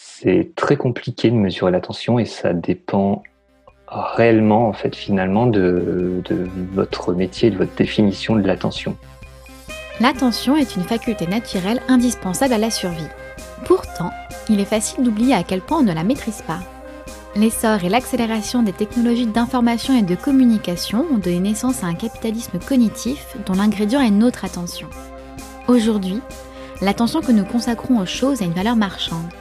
C'est très compliqué de mesurer l'attention et ça dépend réellement, en fait, finalement, de, votre métier, de votre définition de l'attention. L'attention est une faculté naturelle indispensable à la survie. Pourtant, il est facile d'oublier à quel point on ne la maîtrise pas. L'essor et l'accélération des technologies d'information et de communication ont donné naissance à un capitalisme cognitif dont l'ingrédient est notre attention. Aujourd'hui, l'attention que nous consacrons aux choses a une valeur marchande.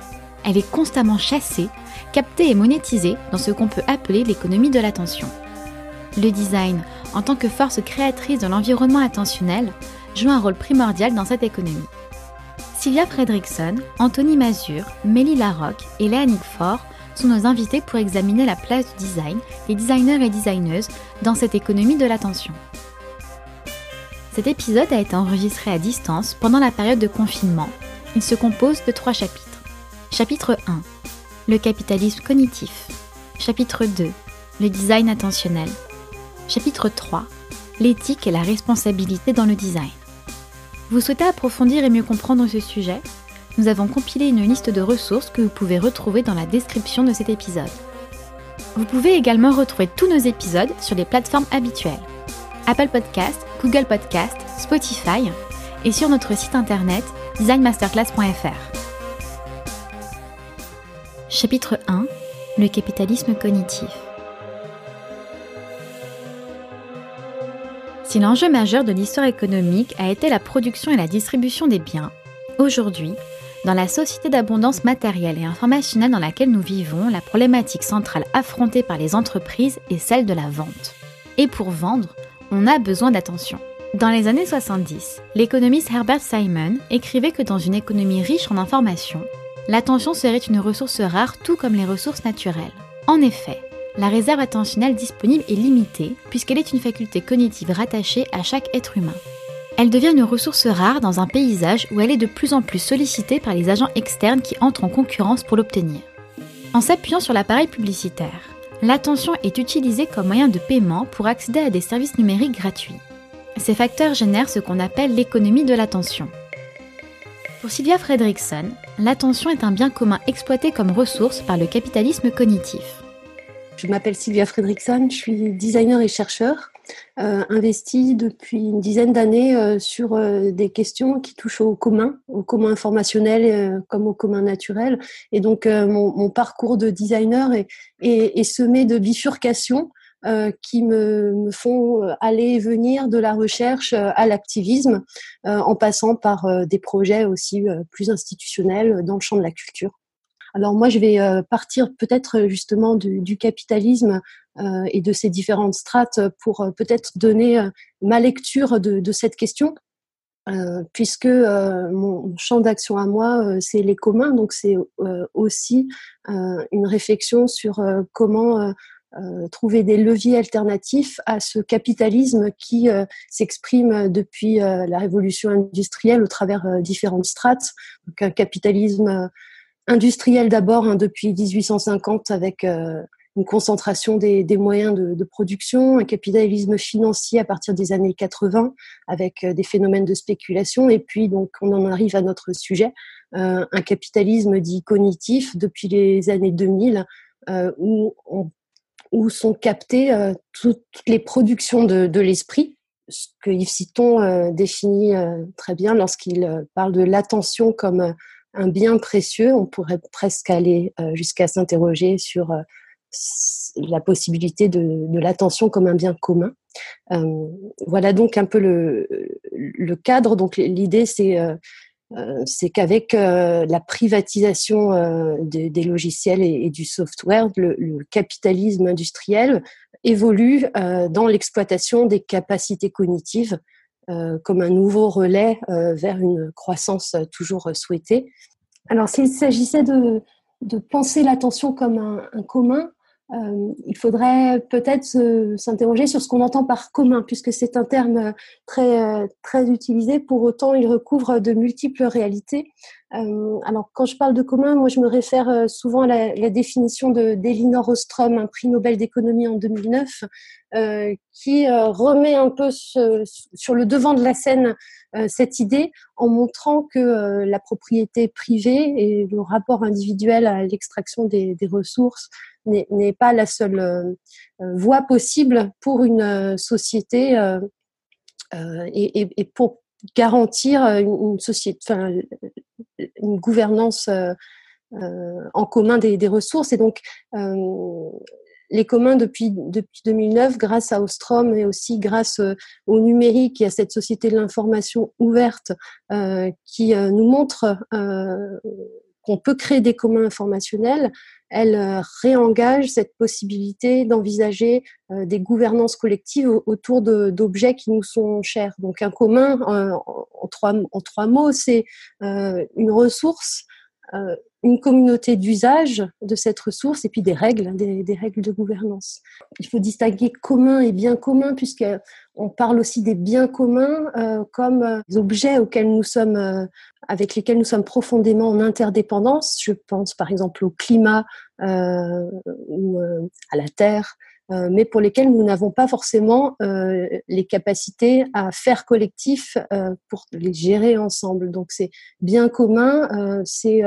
Elle est constamment chassée, captée et monétisée dans ce qu'on peut appeler l'économie de l'attention. Le design, en tant que force créatrice de l'environnement attentionnel, joue un rôle primordial dans cette économie. Sylvia Fredrickson, Anthony Mazur, Mélie Larocque et Léanique Faure sont nos invités pour examiner la place du design, les designers et designeuses dans cette économie de l'attention. Cet épisode a été enregistré à distance pendant la période de confinement. Il se compose de trois chapitres. Chapitre 1. Le capitalisme cognitif. Chapitre 2. Le design attentionnel. Chapitre 3. L'éthique et la responsabilité dans le design. Vous souhaitez approfondir et mieux comprendre ce sujet? Nous avons compilé une liste de ressources que vous pouvez retrouver dans la description de cet épisode. Vous pouvez également retrouver tous nos épisodes sur les plateformes habituelles. Apple Podcast, Google Podcast, Spotify et sur notre site internet designmasterclass.fr. Chapitre 1 Le capitalisme cognitif. Si l'enjeu majeur de l'histoire économique a été la production et la distribution des biens, aujourd'hui, dans la société d'abondance matérielle et informationnelle dans laquelle nous vivons, la problématique centrale affrontée par les entreprises est celle de la vente. Et pour vendre, on a besoin d'attention. Dans les années 70, l'économiste Herbert Simon écrivait que dans une économie riche en informations, l'attention serait une ressource rare tout comme les ressources naturelles. En effet, la réserve attentionnelle disponible est limitée puisqu'elle est une faculté cognitive rattachée à chaque être humain. Elle devient une ressource rare dans un paysage où elle est de plus en plus sollicitée par les agents externes qui entrent en concurrence pour l'obtenir. En s'appuyant sur l'appareil publicitaire, L'attention est utilisée comme moyen de paiement pour accéder à des services numériques gratuits. Ces facteurs génèrent ce qu'on appelle l'économie de l'attention. Pour Sylvia Fredrickson, l'attention est un bien commun exploité comme ressource par le capitalisme cognitif. Je m'appelle Sylvia Fredrickson, je suis designer et chercheur euh, investi depuis une dizaine d'années euh, sur euh, des questions qui touchent au commun, au commun informationnel comme au commun naturel. Et donc mon, parcours de designer est, est, semé de bifurcations qui me, font aller et venir de la recherche à l'activisme, en passant par des projets aussi plus institutionnels dans le champ de la culture. Alors moi, je vais partir peut-être justement du, capitalisme euh, et de ces différentes strates pour euh, peut-être donner euh, ma lecture de, cette question. puisque mon champ d'action à moi, c'est les communs, donc c'est aussi une réflexion sur comment trouver des leviers alternatifs à ce capitalisme qui s'exprime depuis la révolution industrielle au travers différentes strates. Donc un capitalisme industriel d'abord hein, depuis 1850 avec une concentration des, moyens de, production, un capitalisme financier à partir des années 80 avec euh, des phénomènes de spéculation et puis donc on en arrive à notre sujet, euh, un capitalisme dit cognitif depuis les années 2000 euh, où, où sont captées toutes les productions de, l'esprit, ce que Yves Citon définit très bien lorsqu'il parle de l'attention comme un bien précieux. On pourrait presque aller jusqu'à s'interroger sur la possibilité de, l'attention comme un bien commun. Euh, voilà donc un peu le, le cadre. Donc l'idée c'est euh, euh, c'est qu'avec la privatisation des, logiciels et, du software, le, capitalisme industriel évolue dans l'exploitation des capacités cognitives comme un nouveau relais vers une croissance toujours souhaitée. Alors s'il s'agissait de, de penser l'attention comme un, un commun, euh, il faudrait peut-être s'interroger sur ce qu'on entend par commun, puisque c'est un terme très, très utilisé. Pour autant, il recouvre de multiples réalités. Euh, alors, quand je parle de commun, moi, je me réfère euh, souvent à la, définition de d'Elinor Ostrom, un prix Nobel d'économie en 2009, euh, qui remet un peu sur le devant de la scène cette idée en montrant que la propriété privée et le rapport individuel à l'extraction des, ressources n'est pas la seule voie possible pour une société et, pour garantir une, société, enfin, une gouvernance euh, euh, en commun des, des, ressources. Et donc, euh, les communs depuis, depuis 2009, grâce à Ostrom et aussi grâce au numérique et à cette société de l'information ouverte qui nous montre qu'on peut créer des communs informationnels, elle euh, réengage cette possibilité d'envisager euh, des gouvernances collectives autour d'objets qui nous sont chers. Donc un commun, euh, en, trois, en trois mots, c'est une ressource une communauté d'usage de cette ressource et puis des règles, des, règles de gouvernance. Il faut distinguer commun et bien commun puisqu'on parle aussi des biens communs euh, comme euh, des objets auxquels nous sommes, euh, avec lesquels nous sommes profondément en interdépendance. Je pense par exemple au climat ou à la terre. mais pour lesquels nous n'avons pas forcément les capacités à faire collectif pour les gérer ensemble. Donc c'est bien commun, c'est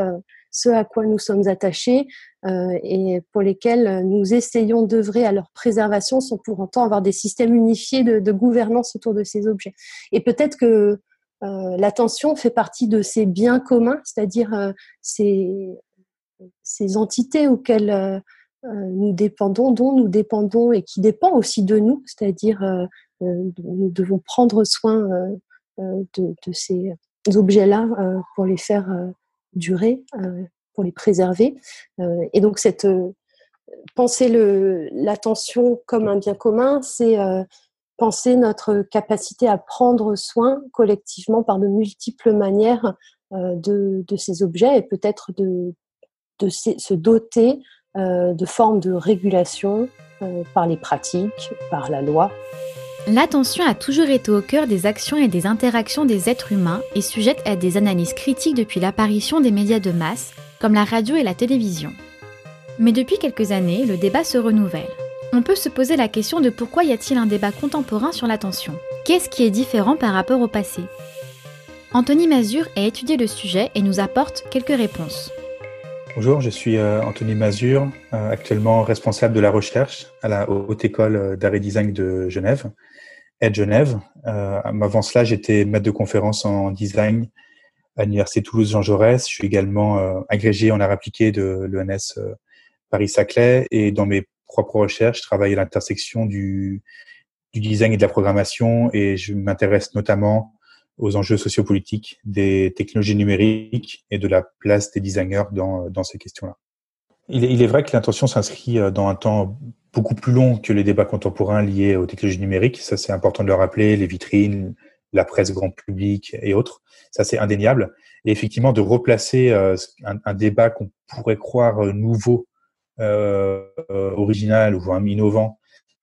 ce à quoi nous sommes attachés euh, et pour lesquels nous essayons d'œuvrer à leur préservation sans pour autant avoir des systèmes unifiés de, gouvernance autour de ces objets. Et peut-être que euh, l'attention fait partie de ces biens communs, c'est-à-dire euh, ces, ces entités auxquelles nous dépendons, dont nous dépendons et qui dépendent aussi de nous, c'est-à-dire nous devons prendre soin de, de, ces objets-là pour les faire durer, euh, pour les préserver. Euh, et donc, cette, euh, penser l'attention comme un bien commun, c'est penser notre capacité à prendre soin collectivement par de multiples manières de, de, ces objets et peut-être de, de se doter de formes de régulation par les pratiques, par la loi. L'attention a toujours été au cœur des actions et des interactions des êtres humains et sujette à des analyses critiques depuis l'apparition des médias de masse, comme la radio et la télévision. Mais depuis quelques années, le débat se renouvelle. On peut se poser la question de pourquoi y a-t-il un débat contemporain sur l'attention? Qu'est-ce qui est différent par rapport au passé? Anthony Mazur a étudié le sujet et nous apporte quelques réponses. Bonjour, je suis euh, Anthony Mazur, euh, actuellement responsable de la recherche à la Haute École euh, d'Art Design de Genève, de Genève. avant cela, j'étais maître de conférence en design à l'Université Toulouse-Jean Jaurès. Je suis également agrégé en art appliqué de l'ENS Paris-Saclay et dans mes propres recherches, je travaille à l'intersection du, du design et de la programmation et je m'intéresse notamment aux enjeux sociopolitiques des technologies numériques et de la place des designers dans, dans ces questions-là. Il est, vrai que l'intention s'inscrit euh, dans un temps beaucoup plus long que les débats contemporains liés aux technologies numériques. Ça, c'est important de le rappeler, les vitrines, la presse grand public et autres. Ça, c'est indéniable. Et effectivement, de replacer euh, un, débat qu'on pourrait croire euh, nouveau, original ou même innovant,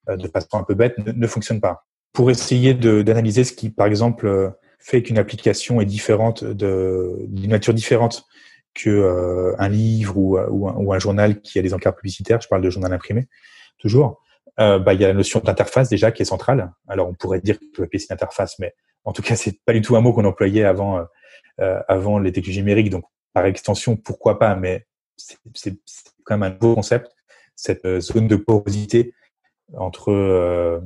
de façon un peu bête, ne, ne fonctionne pas. Pour essayer d'analyser ce qui, par exemple, fait qu'une application est différente d'une nature différente que euh, un livre ou, ou, un, journal qui a des encarts publicitaires. Je parle de journal imprimé, toujours. Euh, bah, il y a la notion d'interface déjà qui est centrale. Alors on pourrait dire que je appeler une interface, mais en tout cas c'est pas du tout un mot qu'on employait avant euh, avant les technologies numériques. Donc par extension, pourquoi pas Mais c'est quand même un nouveau concept, cette zone de porosité entre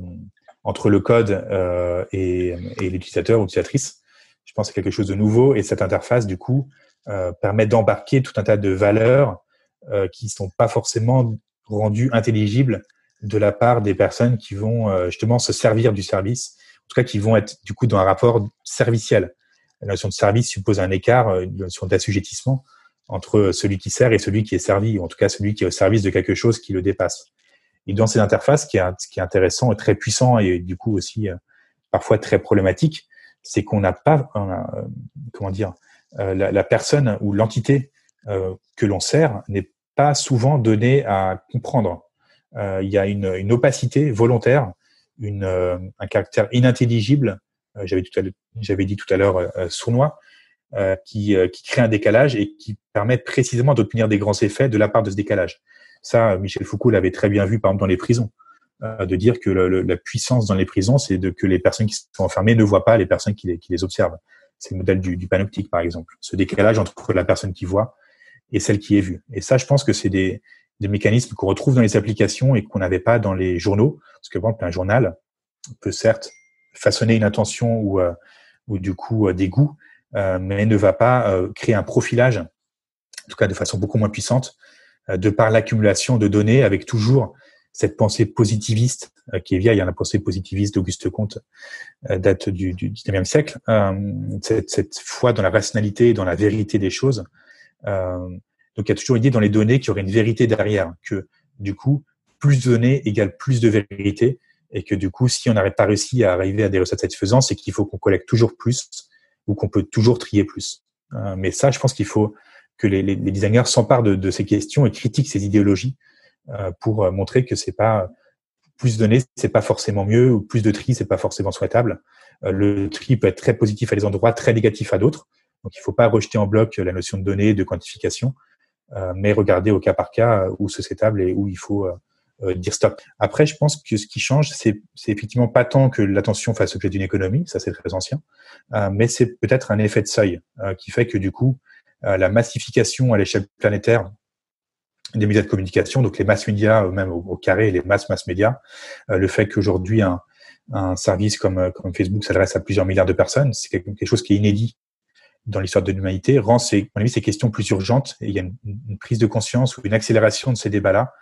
entre le code euh, et, et l'utilisateur ou l'utilisatrice. Je pense que c'est quelque chose de nouveau et cette interface, du coup, euh, permet d'embarquer tout un tas de valeurs euh, qui sont pas forcément rendues intelligibles de la part des personnes qui vont euh, justement se servir du service, en tout cas qui vont être du coup dans un rapport serviciel. La notion de service suppose un écart, euh, une notion d'assujettissement entre celui qui sert et celui qui est servi, ou en tout cas celui qui est au service de quelque chose qui le dépasse. Et dans ces interfaces, ce qui est, qui est intéressant et très puissant et du coup aussi euh, parfois très problématique, c'est qu'on n'a pas, euh, comment dire, euh, la, la, personne ou l'entité que l'on sert n'est pas souvent donnée à comprendre. il y a une, une opacité volontaire, une, un caractère inintelligible. j'avais j'avais dit tout à l'heure sournois, qui, qui crée un décalage et qui permet précisément d'obtenir des grands effets de la part de ce décalage. Ça, Michel Foucault l'avait très bien vu, par exemple, dans les prisons, de dire que la puissance dans les prisons, c'est de que les personnes qui sont enfermées ne voient pas les personnes qui les, observent. C'est le modèle du, panoptique, par exemple. Ce décalage entre la personne qui voit et celle qui est vue. Et ça, je pense que c'est des, mécanismes qu'on retrouve dans les applications et qu'on n'avait pas dans les journaux. Parce que, par exemple, un journal peut certes façonner une intention ou, euh, du coup euh, des goûts, euh, mais ne va pas créer un profilage, en tout cas de façon beaucoup moins puissante, de par l'accumulation de données avec toujours cette pensée positiviste qui est vieille, hein, la pensée positiviste d'Auguste Comte date du, du 19e siècle, cette, foi dans la rationalité, dans la vérité des choses, euh, donc il y a toujours l'idée dans les données qu'il y aurait une vérité derrière, que du coup, plus de données égale plus de vérité, et que du coup, si on n'arrive pas réussi à arriver à des recettes satisfaisantes, c'est qu'il faut qu'on collecte toujours plus ou qu'on peut toujours trier plus. Euh, mais ça, je pense qu'il faut que les, les, designers s'emparent de, de, ces questions et critiquent ces idéologies euh, pour montrer que c'est pas plus de données, c'est pas forcément mieux, ou plus de tri, c'est pas forcément souhaitable. le tri peut être très positif à des endroits, très négatif à d'autres. Donc, il ne faut pas rejeter en bloc la notion de données, de quantification, euh, mais regarder au cas par cas où c'est stable et où il faut euh, euh, dire stop. Après, je pense que ce qui change, c'est effectivement pas tant que l'attention fasse objet d'une économie, ça c'est très ancien, mais c'est peut-être un effet de seuil qui fait que du coup, la massification à l'échelle planétaire des médias de communication, donc les mass médias, même au, carré, les mass mass médias, le fait qu'aujourd'hui un, service comme, Facebook s'adresse à plusieurs milliards de personnes, c'est quelque chose qui est inédit dans l'histoire de l'humanité rend ces, ces questions plus urgentes et il y a une, prise de conscience ou une accélération de ces débats-là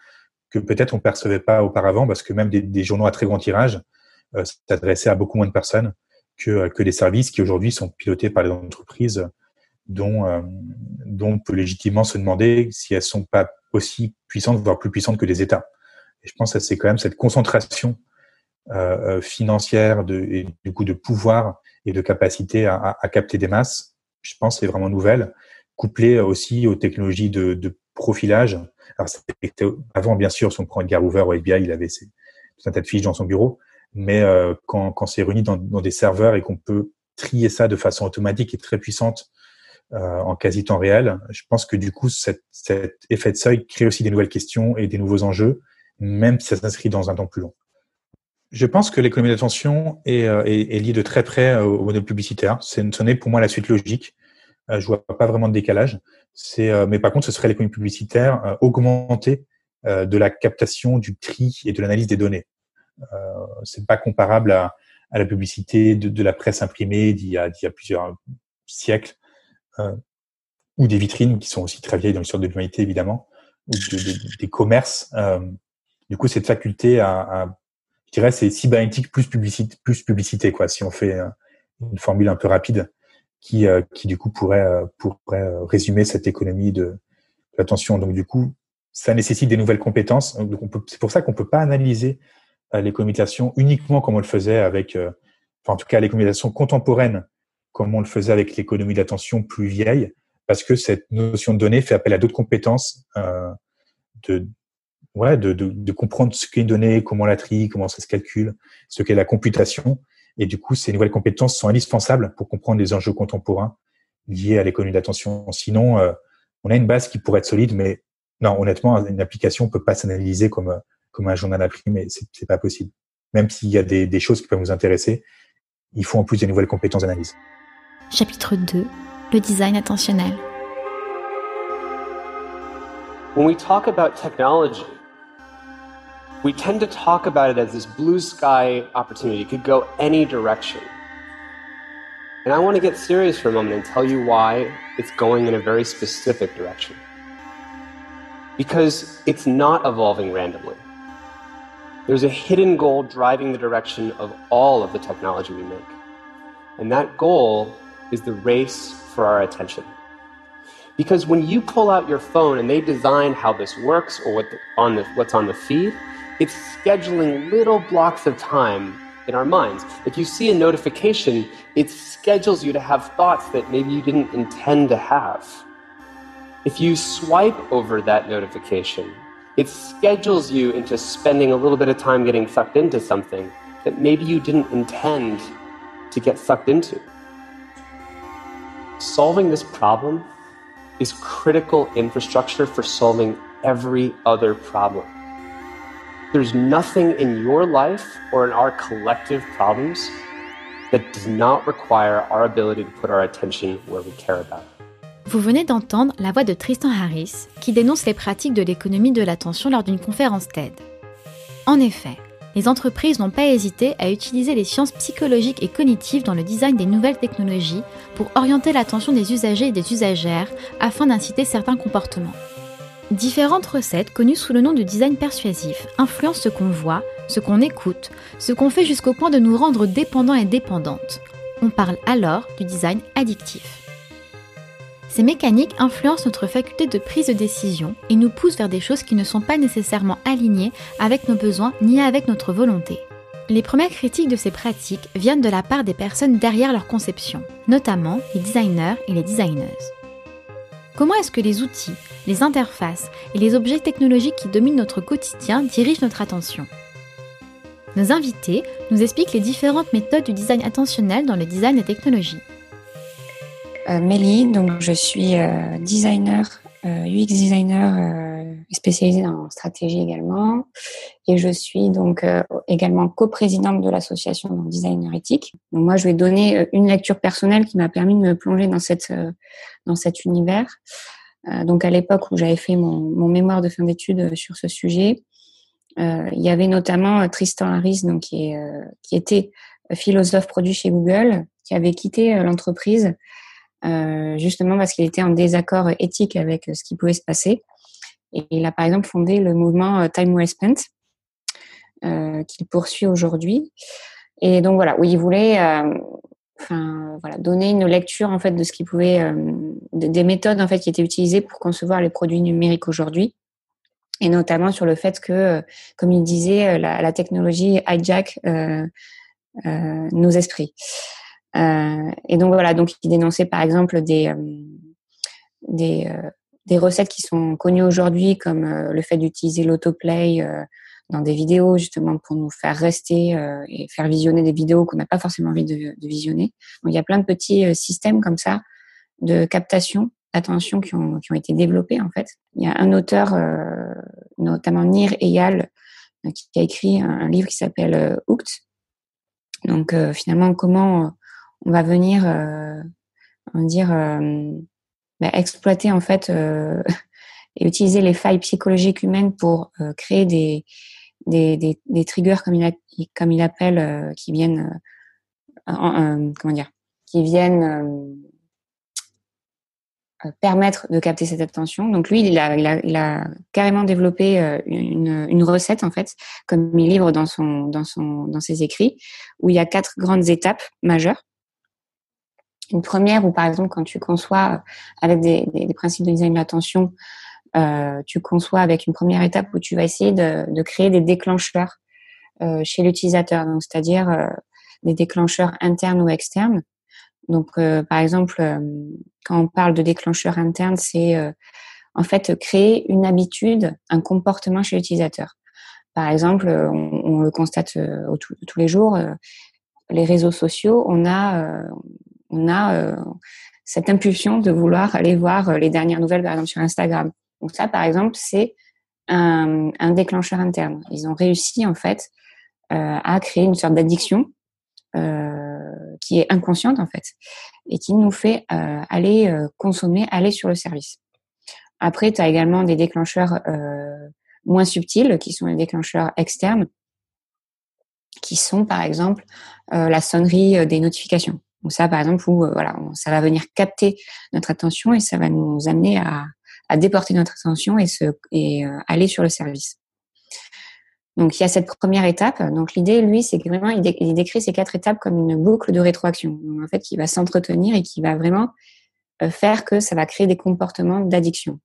que peut-être on percevait pas auparavant parce que même des, journaux à très grand tirage euh, s'adressaient à beaucoup moins de personnes que, euh, que des services qui aujourd'hui sont pilotés par les entreprises dont, euh, dont on peut légitimement se demander si elles sont pas aussi puissantes, voire plus puissantes que des États. Et je pense que c'est quand même cette concentration euh, euh, financière de, du coup de pouvoir et de capacité à, à capter des masses je pense, c'est vraiment nouvelle, couplée aussi aux technologies de, de profilage. Alors, avant, bien sûr, si on prend Edgar Hoover au FBI, il avait ses, tout un tas de fiches dans son bureau, mais euh, quand, quand c'est réuni dans, dans, des serveurs et qu'on peut trier ça de façon automatique et très puissante euh, en quasi temps réel, je pense que du coup, cet, cet effet de seuil crée aussi des nouvelles questions et des nouveaux enjeux, même si ça s'inscrit dans un temps plus long. Je pense que l'économie d'attention est, euh, est, est, liée de très près euh, au modèle publicitaire. Ce n'est pour moi la suite logique. Euh, je vois pas vraiment de décalage. C'est, mais par contre, ce serait l'économie publicitaire augmentée de la captation, du tri et de l'analyse des données. C'est pas comparable à, à la publicité de, de, la presse imprimée d'il y a, d'il y a plusieurs siècles, ou des vitrines qui sont aussi très vieilles dans l'histoire de l'humanité évidemment, ou de, de, des commerces. Euh, du coup, cette faculté à, à je dirais c'est cybernétique plus publicité, plus publicité quoi. Si on fait euh, une formule un peu rapide qui euh, qui du coup pourrait euh, pourrait résumer cette économie de, l'attention. Donc du coup, ça nécessite des nouvelles compétences. C'est pour ça qu'on peut pas analyser les communications uniquement comme on le faisait avec, enfin en tout cas les communications contemporaines comme on le faisait avec l'économie d'attention plus vieille, parce que cette notion de données fait appel à d'autres compétences euh, de, ouais, de, comprendre ce qu'est une donnée, comment la trie, comment ça se calcule, ce qu'est la computation. Et du coup, ces nouvelles compétences sont indispensables pour comprendre les enjeux contemporains liés à l'économie d'attention. Sinon, euh, on a une base qui pourrait être solide, mais non, honnêtement, une application peut pas s'analyser comme comme un journal imprimé. C'est c'est pas possible. Même s'il y a des choses qui peuvent nous intéresser, il faut en plus des nouvelles compétences d'analyse. Chapitre 2 Le design attentionnel. When we talk about technology, we tend to talk about it as this blue sky opportunity. It could go any direction. And I want to get serious for a moment and tell you why it's going in a very specific direction. Because it's not evolving randomly. There's a hidden goal driving the direction of all of the technology we make. And that goal is the race for our attention. Because when you pull out your phone and they design how this works or what the, on the, what's on the feed, it's scheduling little blocks of time in our minds. If you see a notification, it schedules you to have thoughts that maybe you didn't intend to have. If you swipe over that notification, it schedules you into spending a little bit of time getting sucked into something that maybe you didn't intend to get sucked into. Solving this problem is critical infrastructure for solving every other problem. There's nothing in your life or in our collective problems that does not require our ability to put our attention where we care about. Vous venez d'entendre la voix de Tristan Harris, qui dénonce les pratiques de l'économie de l'attention lors d'une conférence TED. En effet, les entreprises n'ont pas hésité à utiliser les sciences psychologiques et cognitives dans le design des nouvelles technologies pour orienter l'attention des usagers et des usagères afin d'inciter certains comportements. Différentes recettes, connues sous le nom de design persuasif, influencent ce qu'on voit, ce qu'on écoute, ce qu'on fait jusqu'au point de nous rendre dépendants et dépendantes. On parle alors du design addictif. Ces mécaniques influencent notre faculté de prise de décision et nous poussent vers des choses qui ne sont pas nécessairement alignées avec nos besoins ni avec notre volonté. Les premières critiques de ces pratiques viennent de la part des personnes derrière leur conception, notamment les designers et les designeuses. Comment est-ce que les outils, les interfaces et les objets technologiques qui dominent notre quotidien dirigent notre attention? Nos invités nous expliquent les différentes méthodes du design attentionnel dans le design des technologies. Euh, Mélie, donc je suis euh, designer, euh, UX designer spécialisée dans stratégie également, et je suis donc également coprésidente de l'association Designer éthique. Moi, je vais donner une lecture personnelle qui m'a permis de me plonger dans cette dans cet univers. donc à l'époque où j'avais fait mon, mon, mémoire de fin d'études sur ce sujet, il y avait notamment Tristan Harris, donc qui était philosophe produit chez Google, qui avait quitté l'entreprise euh, justement parce qu'il était en désaccord éthique avec ce qui pouvait se passer. Et il a par exemple fondé le mouvement euh, Time Well Spent, euh, qu'il poursuit aujourd'hui. Et donc voilà, où il voulait, enfin voilà, donner une lecture en fait de ce qui pouvait, des méthodes en fait qui étaient utilisées pour concevoir les produits numériques aujourd'hui, et notamment sur le fait que, comme il disait, la technologie hijack nos esprits. Euh, et donc voilà, donc il dénonçait par exemple des euh, des, euh, des recettes qui sont connues aujourd'hui, comme le fait d'utiliser l'autoplay dans des vidéos justement pour nous faire rester et faire visionner des vidéos qu'on n'a pas forcément envie de, de, visionner. Donc il y a plein de petits systèmes comme ça de captation d'attention qui ont, qui ont été développés en fait. Il y a un auteur, notamment Nir Eyal, qui a écrit un, livre qui s'appelle Hooked. Donc finalement comment on va venir euh, on dire euh, bah, exploiter en fait euh, et utiliser les failles psychologiques humaines pour créer des des, des, des, triggers comme il, a, comme il appelle qui viennent comment dire qui viennent permettre de capter cette attention. Donc lui, il a, il a, il a carrément développé une, une, recette en fait, comme il livre dans son dans son dans ses écrits, où il y a quatre grandes étapes majeures une première où, par exemple, quand tu conçois euh, avec des, principes de design de l'attention, euh, tu conçois avec une première étape où tu vas essayer de, créer des déclencheurs euh, chez l'utilisateur, donc c'est-à-dire des déclencheurs internes ou externes. Donc, par exemple, quand on parle de déclencheurs internes, c'est en fait créer une habitude, un comportement chez l'utilisateur. Par exemple, on le constate tous les jours, les réseaux sociaux, on a on a euh, cette impulsion de vouloir aller voir euh, les dernières nouvelles, par exemple, sur Instagram. Donc ça, par exemple, c'est un, déclencheur interne. Ils ont réussi, en fait, euh, à créer une sorte d'addiction qui est inconsciente, en fait, et qui nous fait aller consommer, aller sur le service. Après, tu as également des déclencheurs moins subtils, qui sont les déclencheurs externes, qui sont, par exemple, la sonnerie des notifications. Donc ça, par exemple, où euh, voilà, ça va venir capter notre attention et ça va nous amener à, à déporter notre attention et, se, et euh, aller sur le service. Donc il y a cette première étape. Donc l'idée, lui, c'est que vraiment il, décrit ces quatre étapes comme une boucle de rétroaction. Donc, en fait, qui va s'entretenir et qui va vraiment euh, faire que ça va créer des comportements d'addiction.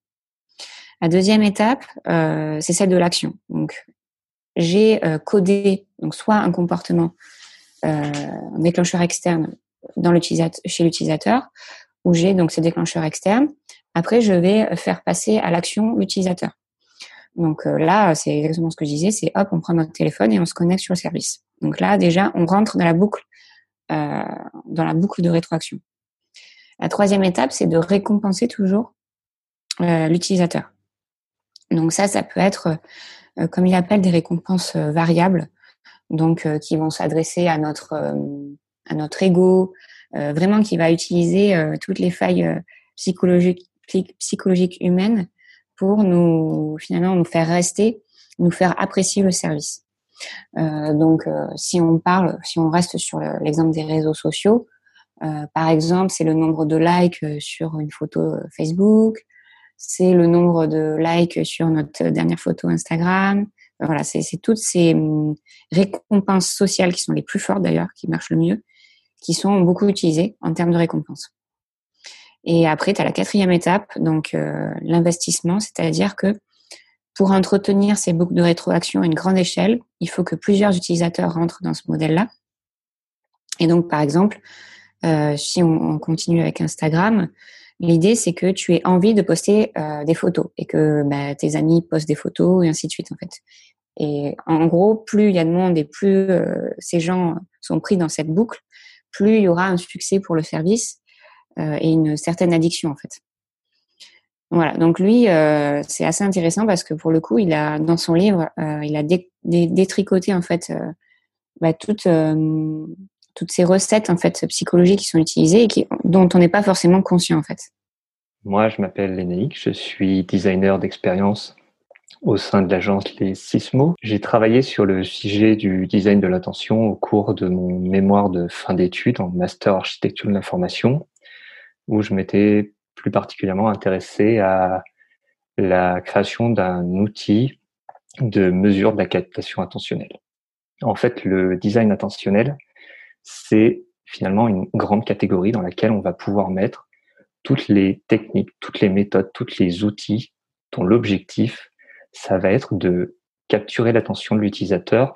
La deuxième étape, c'est celle de l'action. Donc j'ai codé donc soit un comportement, un déclencheur externe dans chez l'utilisateur, où j'ai donc ces déclencheurs externes. Après, je vais faire passer à l'action l'utilisateur. Donc euh, là, c'est exactement ce que je disais, c'est hop, on prend notre téléphone et on se connecte sur le service. Donc là, déjà, on rentre dans la boucle, euh, dans la boucle de rétroaction. La troisième étape, c'est de récompenser toujours euh, l'utilisateur. Donc ça, ça peut être, comme il appelle, des récompenses variables, donc qui vont s'adresser à notre à notre ego, vraiment qui va utiliser toutes les failles psychologiques psychologiques humaines pour nous finalement nous faire rester, nous faire apprécier le service. donc, si on parle, si on reste sur l'exemple des réseaux sociaux, euh, par exemple, c'est le nombre de likes euh, sur une photo euh, Facebook, c'est le nombre de likes sur notre dernière photo Instagram. Voilà, c'est toutes ces hum, récompenses sociales qui sont les plus fortes d'ailleurs, qui marchent le mieux, qui sont beaucoup utilisées en termes de récompenses. Et après, tu as la quatrième étape, donc l'investissement, c'est-à-dire que pour entretenir ces boucles de rétroaction à une grande échelle, il faut que plusieurs utilisateurs rentrent dans ce modèle-là. Et donc, par exemple, euh, si on, continue avec Instagram, l'idée c'est que tu aies envie de poster euh, des photos et que bah, tes amis postent des photos et ainsi de suite en fait. Et en gros, plus il y a de monde et plus euh, ces gens sont pris dans cette boucle, plus il y aura un succès pour le service et une certaine addiction en fait. Voilà, donc lui, c'est assez intéressant parce que pour le coup, il a dans son livre, il a détricoté en fait bah, toute toutes ces recettes en fait psychologiques qui sont utilisées et dont on n'est pas forcément conscient en fait. Moi, je m'appelle Lénaïque, je suis designer d'expérience au sein de l'agence Les Sismo. J'ai travaillé sur le sujet du design de l'attention au cours de mon mémoire de fin d'études en master architecture de l'information, où je m'étais plus particulièrement intéressé à la création d'un outil de mesure de la captation attentionnelle. En fait, le design attentionnel, c'est finalement une grande catégorie dans laquelle on va pouvoir mettre toutes les techniques, toutes les méthodes, tous les outils dont l'objectif, ça va être de capturer l'attention de l'utilisateur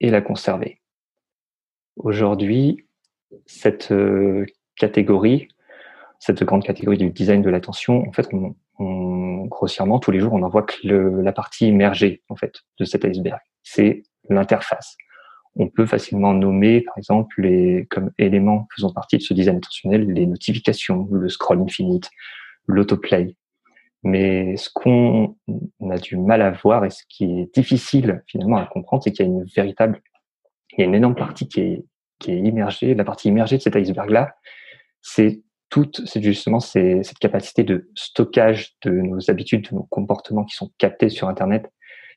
et la conserver. Aujourd'hui, cette euh, catégorie, cette grande catégorie du design de l'attention, en fait, on, grossièrement, tous les jours, on en voit que la partie immergée, en fait, de cet iceberg. C'est l'interface on peut facilement nommer, par exemple, les, comme éléments faisant partie de ce design intentionnel, les notifications, le scroll infinite, l'autoplay. Mais ce qu'on a du mal à voir et ce qui est difficile finalement à comprendre, c'est qu'il y a une véritable, il y a une énorme partie qui est, qui est immergée. La partie immergée de cet iceberg-là, c'est toute, c'est justement cette capacité de stockage de nos habitudes, de nos comportements qui sont captés sur Internet.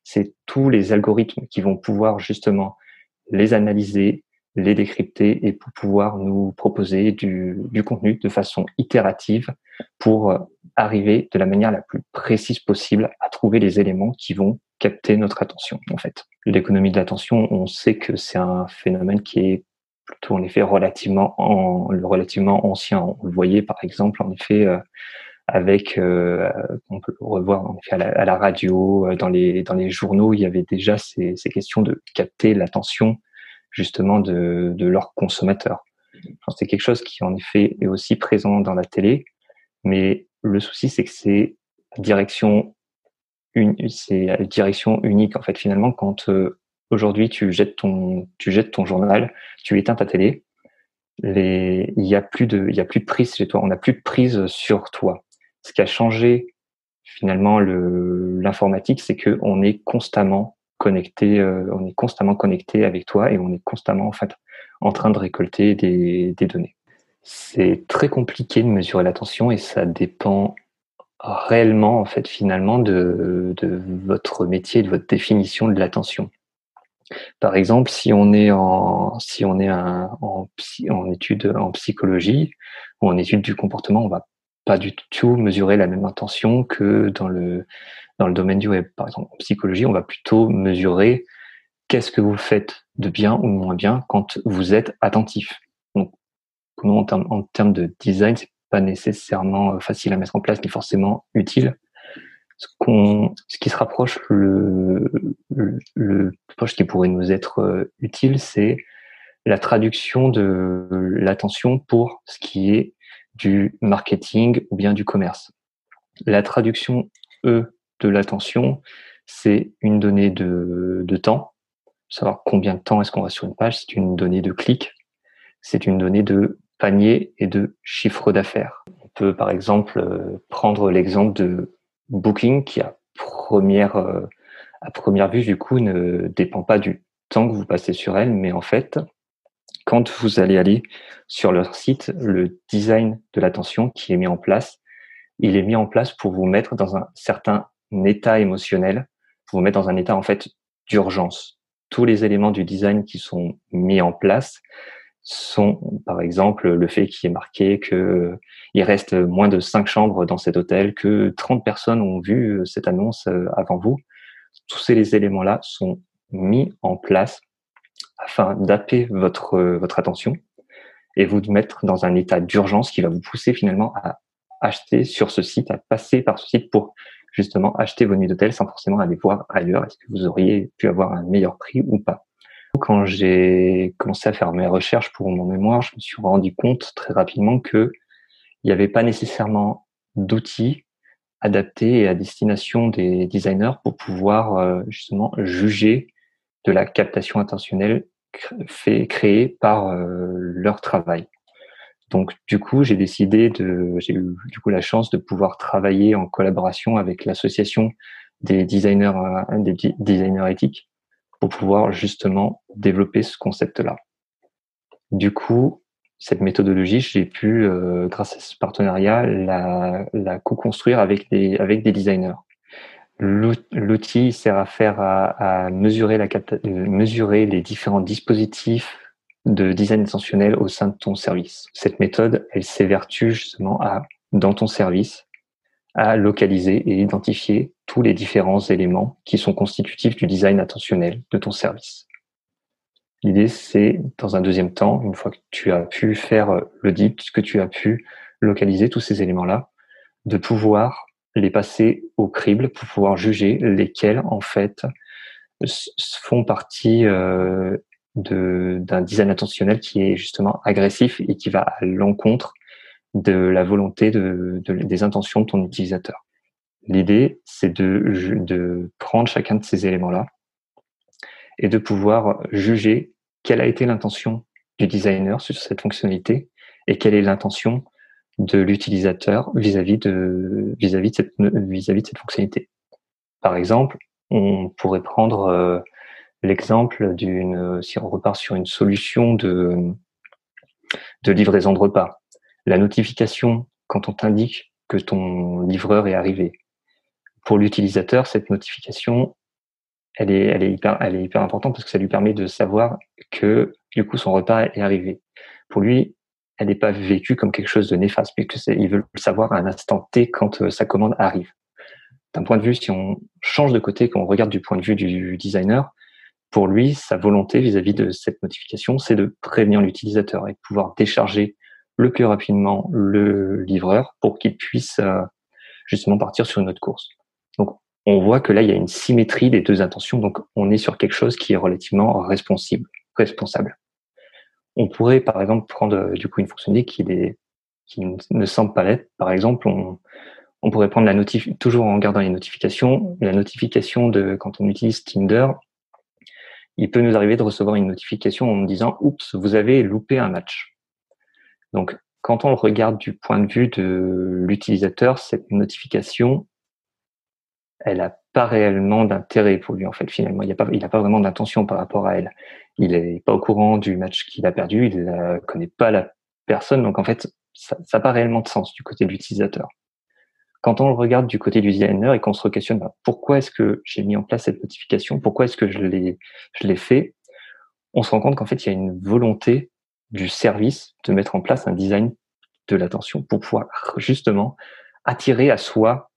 C'est tous les algorithmes qui vont pouvoir justement les analyser, les décrypter et pour pouvoir nous proposer du, contenu de façon itérative pour euh, arriver de la manière la plus précise possible à trouver les éléments qui vont capter notre attention en fait. L'économie de l'attention, on sait que c'est un phénomène qui est plutôt en effet relativement en, relativement ancien. On le voyait par exemple en effet euh, avec euh, on peut le revoir en effet à la, radio, dans les dans les journaux, il y avait déjà ces, ces questions de capter l'attention justement de, de leurs consommateurs. C'est quelque chose qui en effet est aussi présent dans la télé, mais le souci c'est que c'est direction c'est direction unique en fait finalement quand euh, aujourd'hui tu jettes ton tu jettes ton journal, tu éteins ta télé, il y a plus de il y a plus de prise chez toi, on n'a plus de prise sur toi. Ce qui a changé finalement le l'informatique, c'est que on est constamment connecté, euh, on est constamment connecté avec toi et on est constamment en fait en train de récolter des, données. C'est très compliqué de mesurer l'attention et ça dépend réellement en fait finalement de, votre métier, de votre définition de l'attention. Par exemple, si on est en si on est en, étude en psychologie ou en étude du comportement, on va pas du tout mesurer la même attention que dans le dans le domaine du web. Par exemple, en psychologie, on va plutôt mesurer qu'est-ce que vous faites de bien ou moins bien quand vous êtes attentif. Donc, en termes, en termes de design, c'est pas nécessairement euh, facile à mettre en place ni forcément utile. Ce, qu'on, ce qui se rapproche le, le, proche qui pourrait nous être euh, utile, c'est la traduction de l'attention pour ce qui est du marketing ou bien du commerce. La traduction E de l'attention, c'est une donnée de, de, temps, savoir combien de temps est-ce qu'on va sur une page, c'est une donnée de clic, c'est une donnée de panier et de chiffre d'affaires. On peut par exemple prendre l'exemple de Booking qui première à première vue du coup ne dépend pas du temps que vous passez sur elle, mais en fait quand vous allez aller sur leur site, le design de l'attention qui est mis en place, il est mis en place pour vous mettre dans un certain état émotionnel, pour vous mettre dans un état en fait d'urgence. Tous les éléments du design qui sont mis en place sont, par exemple, le fait qu'il est marqué que il reste moins de cinq chambres dans cet hôtel, que 30 personnes ont vu cette annonce euh, avant vous. Tous ces éléments-là sont mis en place afin d'appeler votre, euh, votre attention et vous mettre dans un état d'urgence qui va vous pousser finalement à acheter sur ce site, à passer par ce site pour justement acheter vos nuits d'hôtel sans forcément aller voir ailleurs est-ce que vous auriez pu avoir un meilleur prix ou pas? Quand j'ai commencé à faire mes recherches pour mon mémoire, je me suis rendu compte très rapidement que il n'y avait pas nécessairement d'outils adaptés et à destination des designers pour pouvoir euh, justement juger de la captation intentionnelle créée par euh, leur travail. Donc du coup, j'ai décidé de, j'ai eu du coup la chance de pouvoir travailler en collaboration avec l'association des designers, euh, des designers éthiques pour pouvoir justement développer ce concept-là. Du coup, cette méthodologie, j'ai pu, euh, grâce à ce partenariat, la, la co-construire avec des, avec des designers. L'outil sert à faire à, mesurer, la, mesurer les différents dispositifs de design intentionnel au sein de ton service. Cette méthode, elle s'évertue justement à, dans ton service, à localiser et identifier tous les différents éléments qui sont constitutifs du design intentionnel de ton service. L'idée, c'est, dans un deuxième temps, une fois que tu as pu faire l'audit, que tu as pu localiser tous ces éléments-là, de pouvoir les passer au crible pour pouvoir juger lesquels en fait font partie euh, d'un design intentionnel qui est justement agressif et qui va à l'encontre de la volonté de, des intentions de ton utilisateur. L'idée, c'est de, de prendre chacun de ces éléments-là et de pouvoir juger quelle a été l'intention du designer sur cette fonctionnalité et quelle est l'intention de l'utilisateur vis-à-vis de vis-à-vis de cette vis-à-vis de cette fonctionnalité. Par exemple, on pourrait prendre euh, l'exemple d'une si on repart sur une solution de livraison de repas. La notification quand on t'indique que ton livreur est arrivé. Pour l'utilisateur, cette notification, elle est, hyper, elle est hyper importante parce que ça lui permet de savoir que du coup son repas est arrivé. Pour lui, elle n'est pas vécue comme quelque chose de néfaste, mais que il veut le savoir à un instant T quand euh, sa commande arrive. D'un point de vue, si on change de côté, qu'on regarde du point de vue du designer, pour lui, sa volonté vis-à-vis de cette notification, c'est de prévenir l'utilisateur et de pouvoir décharger le plus rapidement le livreur pour qu'il puisse euh, justement partir sur une autre course. Donc, on voit que là, il y a une symétrie des deux intentions. Donc, on est sur quelque chose qui est relativement responsible, responsable. On pourrait, par exemple, prendre euh, du coup une fonctionnalité qui, est, qui ne semble pas l'être. Par exemple, on, on pourrait prendre la notif toujours en regardant les notifications, la notification de quand on utilise Tinder. Il peut nous arriver de recevoir une notification en nous disant "Oups, vous avez loupé un match." Donc, quand on le regarde du point de vue de l'utilisateur, cette notification, elle n'a pas réellement d'intérêt pour lui en fait finalement. Il n'a pas, pas vraiment d'intention par rapport à elle. Il n'est pas au courant du match qu'il a perdu, il ne connaît pas la personne, donc en fait ça n'a pas réellement de sens du côté de l'utilisateur. Quand on le regarde du côté du designer et qu'on se questionne bah, pourquoi est-ce que j'ai mis en place cette notification, pourquoi est-ce que je l'ai je l'ai fait, on se rend compte qu'en fait il y a une volonté du service de mettre en place un design de l'attention pour pouvoir justement attirer à soi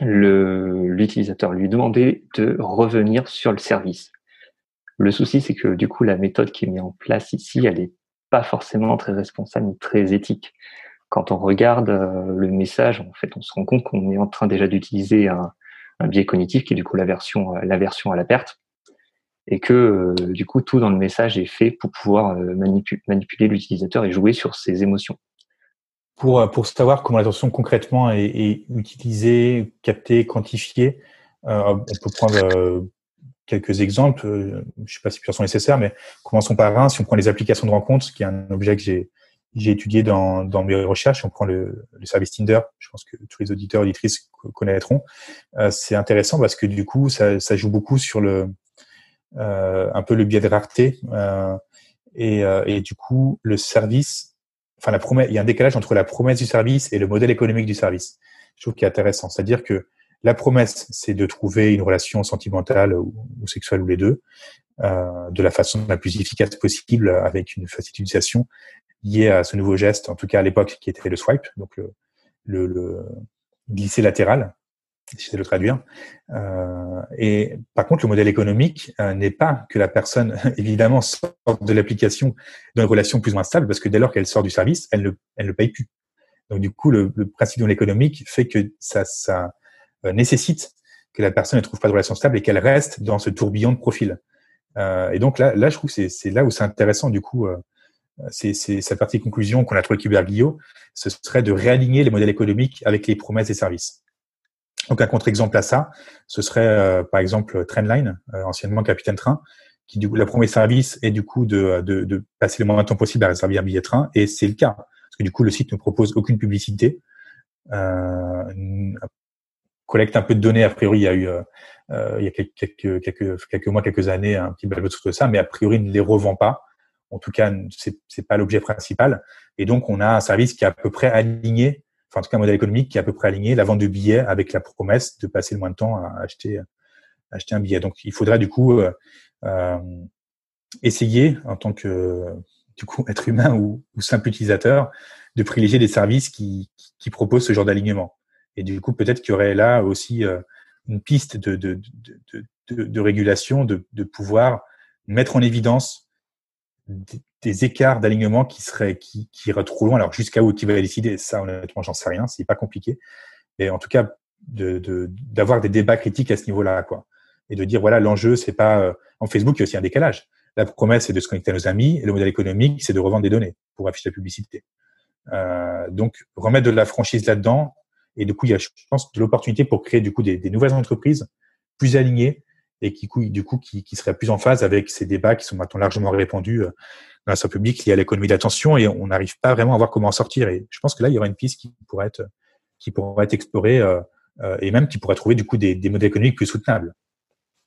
l'utilisateur, lui demander de revenir sur le service. Le souci, c'est que du coup, la méthode qui est mise en place ici, elle n'est pas forcément très responsable ni très éthique. Quand on regarde euh, le message, en fait, on se rend compte qu'on est en train déjà d'utiliser un, biais cognitif qui est du coup l'aversion, euh, l'aversion à la perte, et que euh, du coup tout dans le message est fait pour pouvoir manipuler l'utilisateur et jouer sur ses émotions. Pour, pour savoir comment l'attention concrètement est, utilisée, captée, quantifiée, on peut prendre quelques exemples. Je ne sais pas si plusieurs sont nécessaires, mais commençons par un. Si on prend les applications de rencontre, qui est un objet que j'ai j'ai étudié dans, dans mes recherches, on prend le, le, service Tinder, je pense que tous les auditeurs auditrices connaîtront. Euh, c'est intéressant parce que du coup, ça, ça joue beaucoup sur le euh, un peu le biais de rareté euh, et, euh, et, du coup le service, enfin la promesse, il y a un décalage entre la promesse du service et le modèle économique du service. Je trouve qu'il est intéressant, c'est-à-dire que la promesse, c'est de trouver une relation sentimentale ou, sexuelle ou les deux, euh, de la façon la plus efficace possible avec une facilitation liée à ce nouveau geste, en tout cas à l'époque qui était le swipe, donc le, le, le glisser latéral, si de le traduire. Euh, et par contre, le modèle économique euh, n'est pas que la personne, évidemment, sorte de l'application dans une relation plus ou moins stable, parce que dès lors qu'elle sort du service, elle ne, elle ne paye plus. Donc du coup, le, le principe de l'économique fait que ça, ça nécessite que la personne ne trouve pas de relation stable et qu'elle reste dans ce tourbillon de profil. Euh, et donc là, là, je trouve que c'est là où c'est intéressant du coup. Euh, c'est cette partie conclusion qu'on a trouvé avec Hubert ce serait de réaligner les modèles économiques avec les promesses des services. Donc un contre-exemple à ça, ce serait euh, par exemple Trendline, euh, anciennement Capitaine Train, qui du coup la promesse service est du coup de, de, de, passer le moins de temps possible à réserver un billet de train, et c'est le cas parce que du coup le site ne propose aucune publicité. Euh, collecte un peu de données. A priori, il y a eu euh, il y a quelques, mois, quelques années, un petit balotage sur ça, mais a priori ne les revend pas. En tout cas, c'est c'est pas l'objet principal. Et donc, on a un service qui est à peu près aligné enfin en tout cas un modèle économique qui est à peu près aligné, la vente de billets avec la promesse de passer le moins de temps à acheter, acheter un billet. Donc il faudrait du coup euh, euh, essayer en tant que du coup être humain ou, ou, simple utilisateur de privilégier des services qui, qui proposent ce genre d'alignement. Et du coup peut-être qu'il y aurait là aussi euh, une piste de, de, de, de, régulation, de, pouvoir mettre en évidence des écarts d'alignement qui seraient qui, qui iraient trop loin. Alors jusqu'à où qui va décider, ça honnêtement j'en sais rien, c'est pas compliqué. Mais en tout cas d'avoir des débats critiques à ce niveau-là quoi. Et de dire voilà l'enjeu c'est pas euh, en Facebook il y a aussi un décalage. La promesse c'est de se connecter à nos amis et le modèle économique c'est de revendre des données pour afficher la publicité. Euh, donc remettre de la franchise là-dedans et du coup il y a je pense de l'opportunité pour créer du coup des, nouvelles entreprises plus alignées et qui du coup qui, qui serait plus en phase avec ces débats qui sont maintenant largement répandus euh, dans la public liés à l'économie d'attention et on n'arrive pas vraiment à voir comment en sortir. Et je pense que là, il y aura une piste qui pourrait être qui pourrait être explorée euh, euh, et même qui pourrait trouver du coup des, des modèles économiques plus soutenables.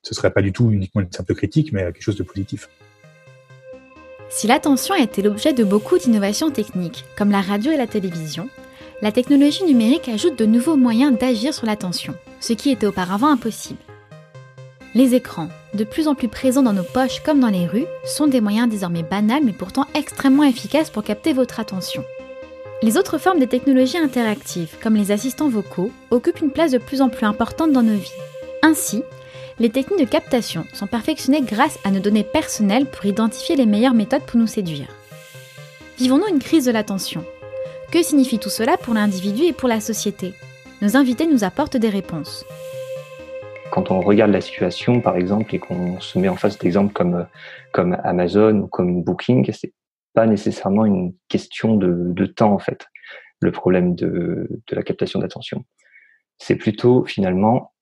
Ce serait pas du tout uniquement une simple critique, mais quelque chose de positif. Si l'attention a été l'objet de beaucoup d'innovations techniques, comme la radio et la télévision, la technologie numérique ajoute de nouveaux moyens d'agir sur l'attention, ce qui était auparavant impossible. Les écrans, de plus en plus présents dans nos poches comme dans les rues, sont des moyens désormais banals mais pourtant extrêmement efficaces pour capter votre attention. Les autres formes des technologies interactives, comme les assistants vocaux, occupent une place de plus en plus importante dans nos vies. Ainsi, les techniques de captation sont perfectionnées grâce à nos données personnelles pour identifier les meilleures méthodes pour nous séduire. Vivons-nous une crise de l'attention? Que signifie tout cela pour l'individu et pour la société? Nos invités nous apportent des réponses quand on regarde la situation, par exemple, et qu'on se met en face d'exemples comme, comme Amazon ou comme Booking, c'est pas nécessairement une question de, de, temps, en fait, le problème de, de la captation d'attention. C'est plutôt, finalement,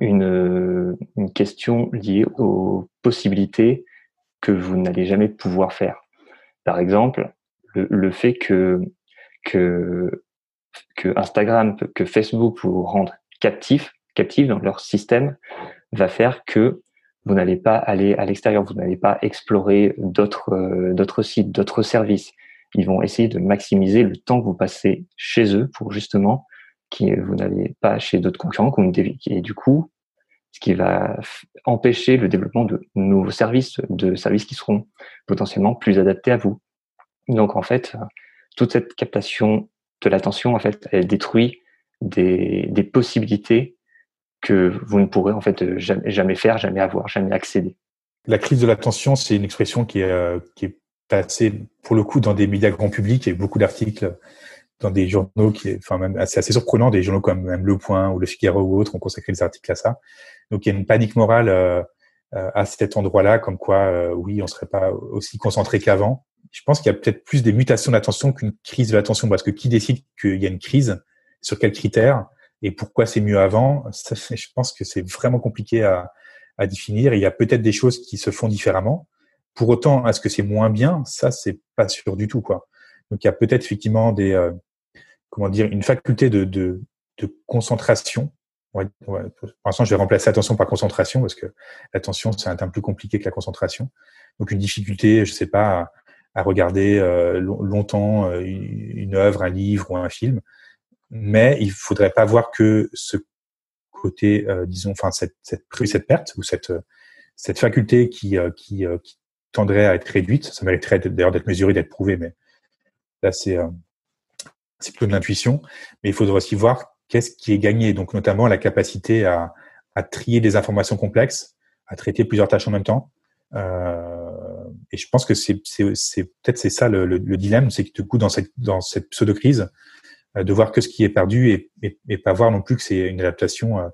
une, une question liée aux possibilités que vous n'allez jamais pouvoir faire. Par exemple, le, le fait que, que, Instagram, que Facebook vous rendent captif, captifs dans leur système va faire que vous n'allez pas aller à l'extérieur, vous n'allez pas explorer d'autres euh, d'autres sites, d'autres services. Ils vont essayer de maximiser le temps que vous passez chez eux pour justement que vous n'allez pas chez d'autres concurrents et du coup ce qui va empêcher le développement de nouveaux services, de services qui seront potentiellement plus adaptés à vous. Donc en fait, toute cette captation de l'attention, en fait, elle détruit des, des possibilités que vous ne pourrez en fait jamais, jamais faire, jamais avoir, jamais accéder. La crise de l'attention, c'est une expression qui est, euh, qui est passée pour le coup dans des médias grand public. Il y a beaucoup d'articles dans des journaux qui, enfin même c'est assez surprenant, des journaux comme même Le Point ou Le Figaro ou autres ont consacré des articles à ça. Donc il y a une panique morale euh, euh à cet endroit-là, comme quoi euh, oui, on serait pas aussi concentré qu'avant. Je pense qu'il y a peut-être plus des mutations d'attention qu'une crise de l'attention, parce que qui décide qu'il y a une crise, sur quels critères et pourquoi c'est mieux avant, je pense que c'est vraiment compliqué à, à définir. Il y a peut-être des choses qui se font différemment. Pour autant, est-ce que c'est moins bien? Ça, c'est pas sûr du tout, quoi. Donc il y a peut-être effectivement des comment dire une faculté de, de, de concentration. pour l'instant, je vais remplacer attention par concentration parce que l'attention c'est un terme plus compliqué que la concentration. Donc une difficulté, je sais pas, à, regarder longtemps une œuvre, un livre ou un film, mais il faudrait pas voir que ce côté, disons, enfin cette, cette, perte ou cette cette faculté qui, qui, qui tendrait à être réduite. Ça mériterait d'ailleurs d'être mesuré, d'être prouvé, mais là, c'est euh, c'est plutôt de l'intuition. Mais il faudrait aussi voir qu'est-ce qui est gagné. Donc, notamment la capacité à, à trier des informations complexes, à traiter plusieurs tâches en même temps. Euh, et je pense que c'est peut-être c'est ça le, le, le dilemme, c'est que du coup dans cette dans cette pseudo crise, euh, de voir que ce qui est perdu et, et, et pas voir non plus que c'est une adaptation euh,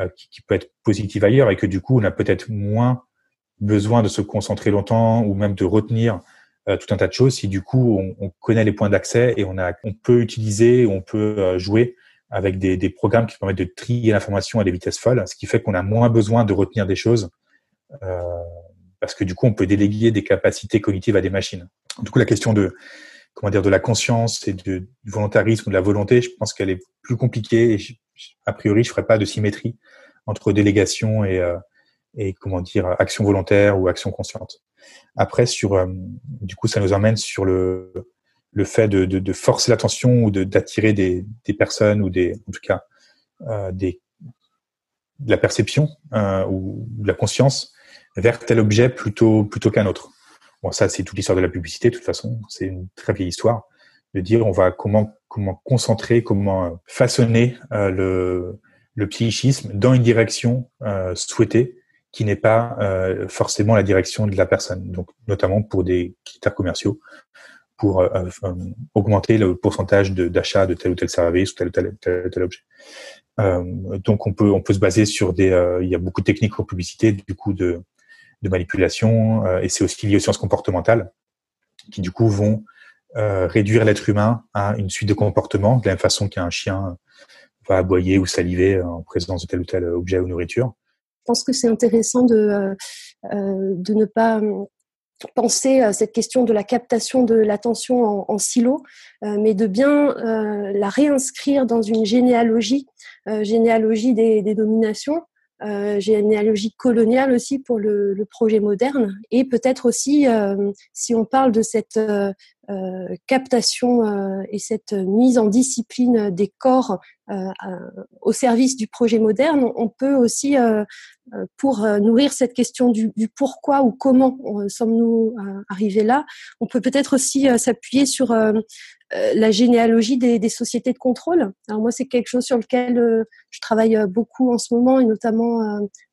euh, qui, qui, peut être positive ailleurs et que du coup on a peut-être moins besoin de se concentrer longtemps ou même de retenir euh, tout un tas de choses si du coup on, on connaît les points d'accès et on a on peut utiliser on peut euh, jouer avec des, des, programmes qui permettent de trier l'information à des vitesses folles ce qui fait qu'on a moins besoin de retenir des choses euh, parce que du coup on peut déléguer des capacités cognitives à des machines du coup la question de comment dire de la conscience et du volontarisme de la volonté je pense qu'elle est plus compliquée a priori je ferai pas de symétrie entre délégation et euh, et comment dire action volontaire ou action consciente. Après sur euh, du coup ça nous emmène sur le fait de, forcer l'attention ou d'attirer des, personnes ou des en tout cas euh, des de la perception ou de la conscience vers tel objet plutôt plutôt qu'un autre. Bon ça c'est toute l'histoire de la publicité de toute façon, c'est une très vieille histoire de dire on va comment comment concentrer, comment façonner euh, le le psychisme dans une direction euh, souhaitée qui n'est pas euh, forcément la direction de la personne. Donc, notamment pour des critères commerciaux, pour euh, euh, augmenter le pourcentage d'achat de, tel ou tel service ou tel ou tel, tel, objet. donc, on peut on peut se baser sur des. il y a beaucoup de techniques en publicité, du coup de de manipulation, et c'est aussi lié aux sciences comportementales, qui du coup vont réduire l'être humain à une suite de comportements, de la même façon qu'un chien va aboyer ou saliver en présence de tel ou tel objet ou nourriture. Pense que c'est intéressant de, euh, euh, de ne pas euh, penser à cette question de la captation de l'attention en, silo, mais de bien la réinscrire dans une généalogie, généalogie des, des dominations, euh, généalogie coloniale aussi pour le, le projet moderne. Et peut-être aussi euh, si on parle de cette euh captation euh, et cette mise en discipline des corps au service du projet moderne, on peut aussi pour nourrir cette question du, pourquoi ou comment sommes-nous arrivés là, on peut peut-être aussi s'appuyer sur euh, la généalogie des, des, sociétés de contrôle. Alors moi, c'est quelque chose sur lequel euh, je travaille euh, beaucoup en ce moment, et notamment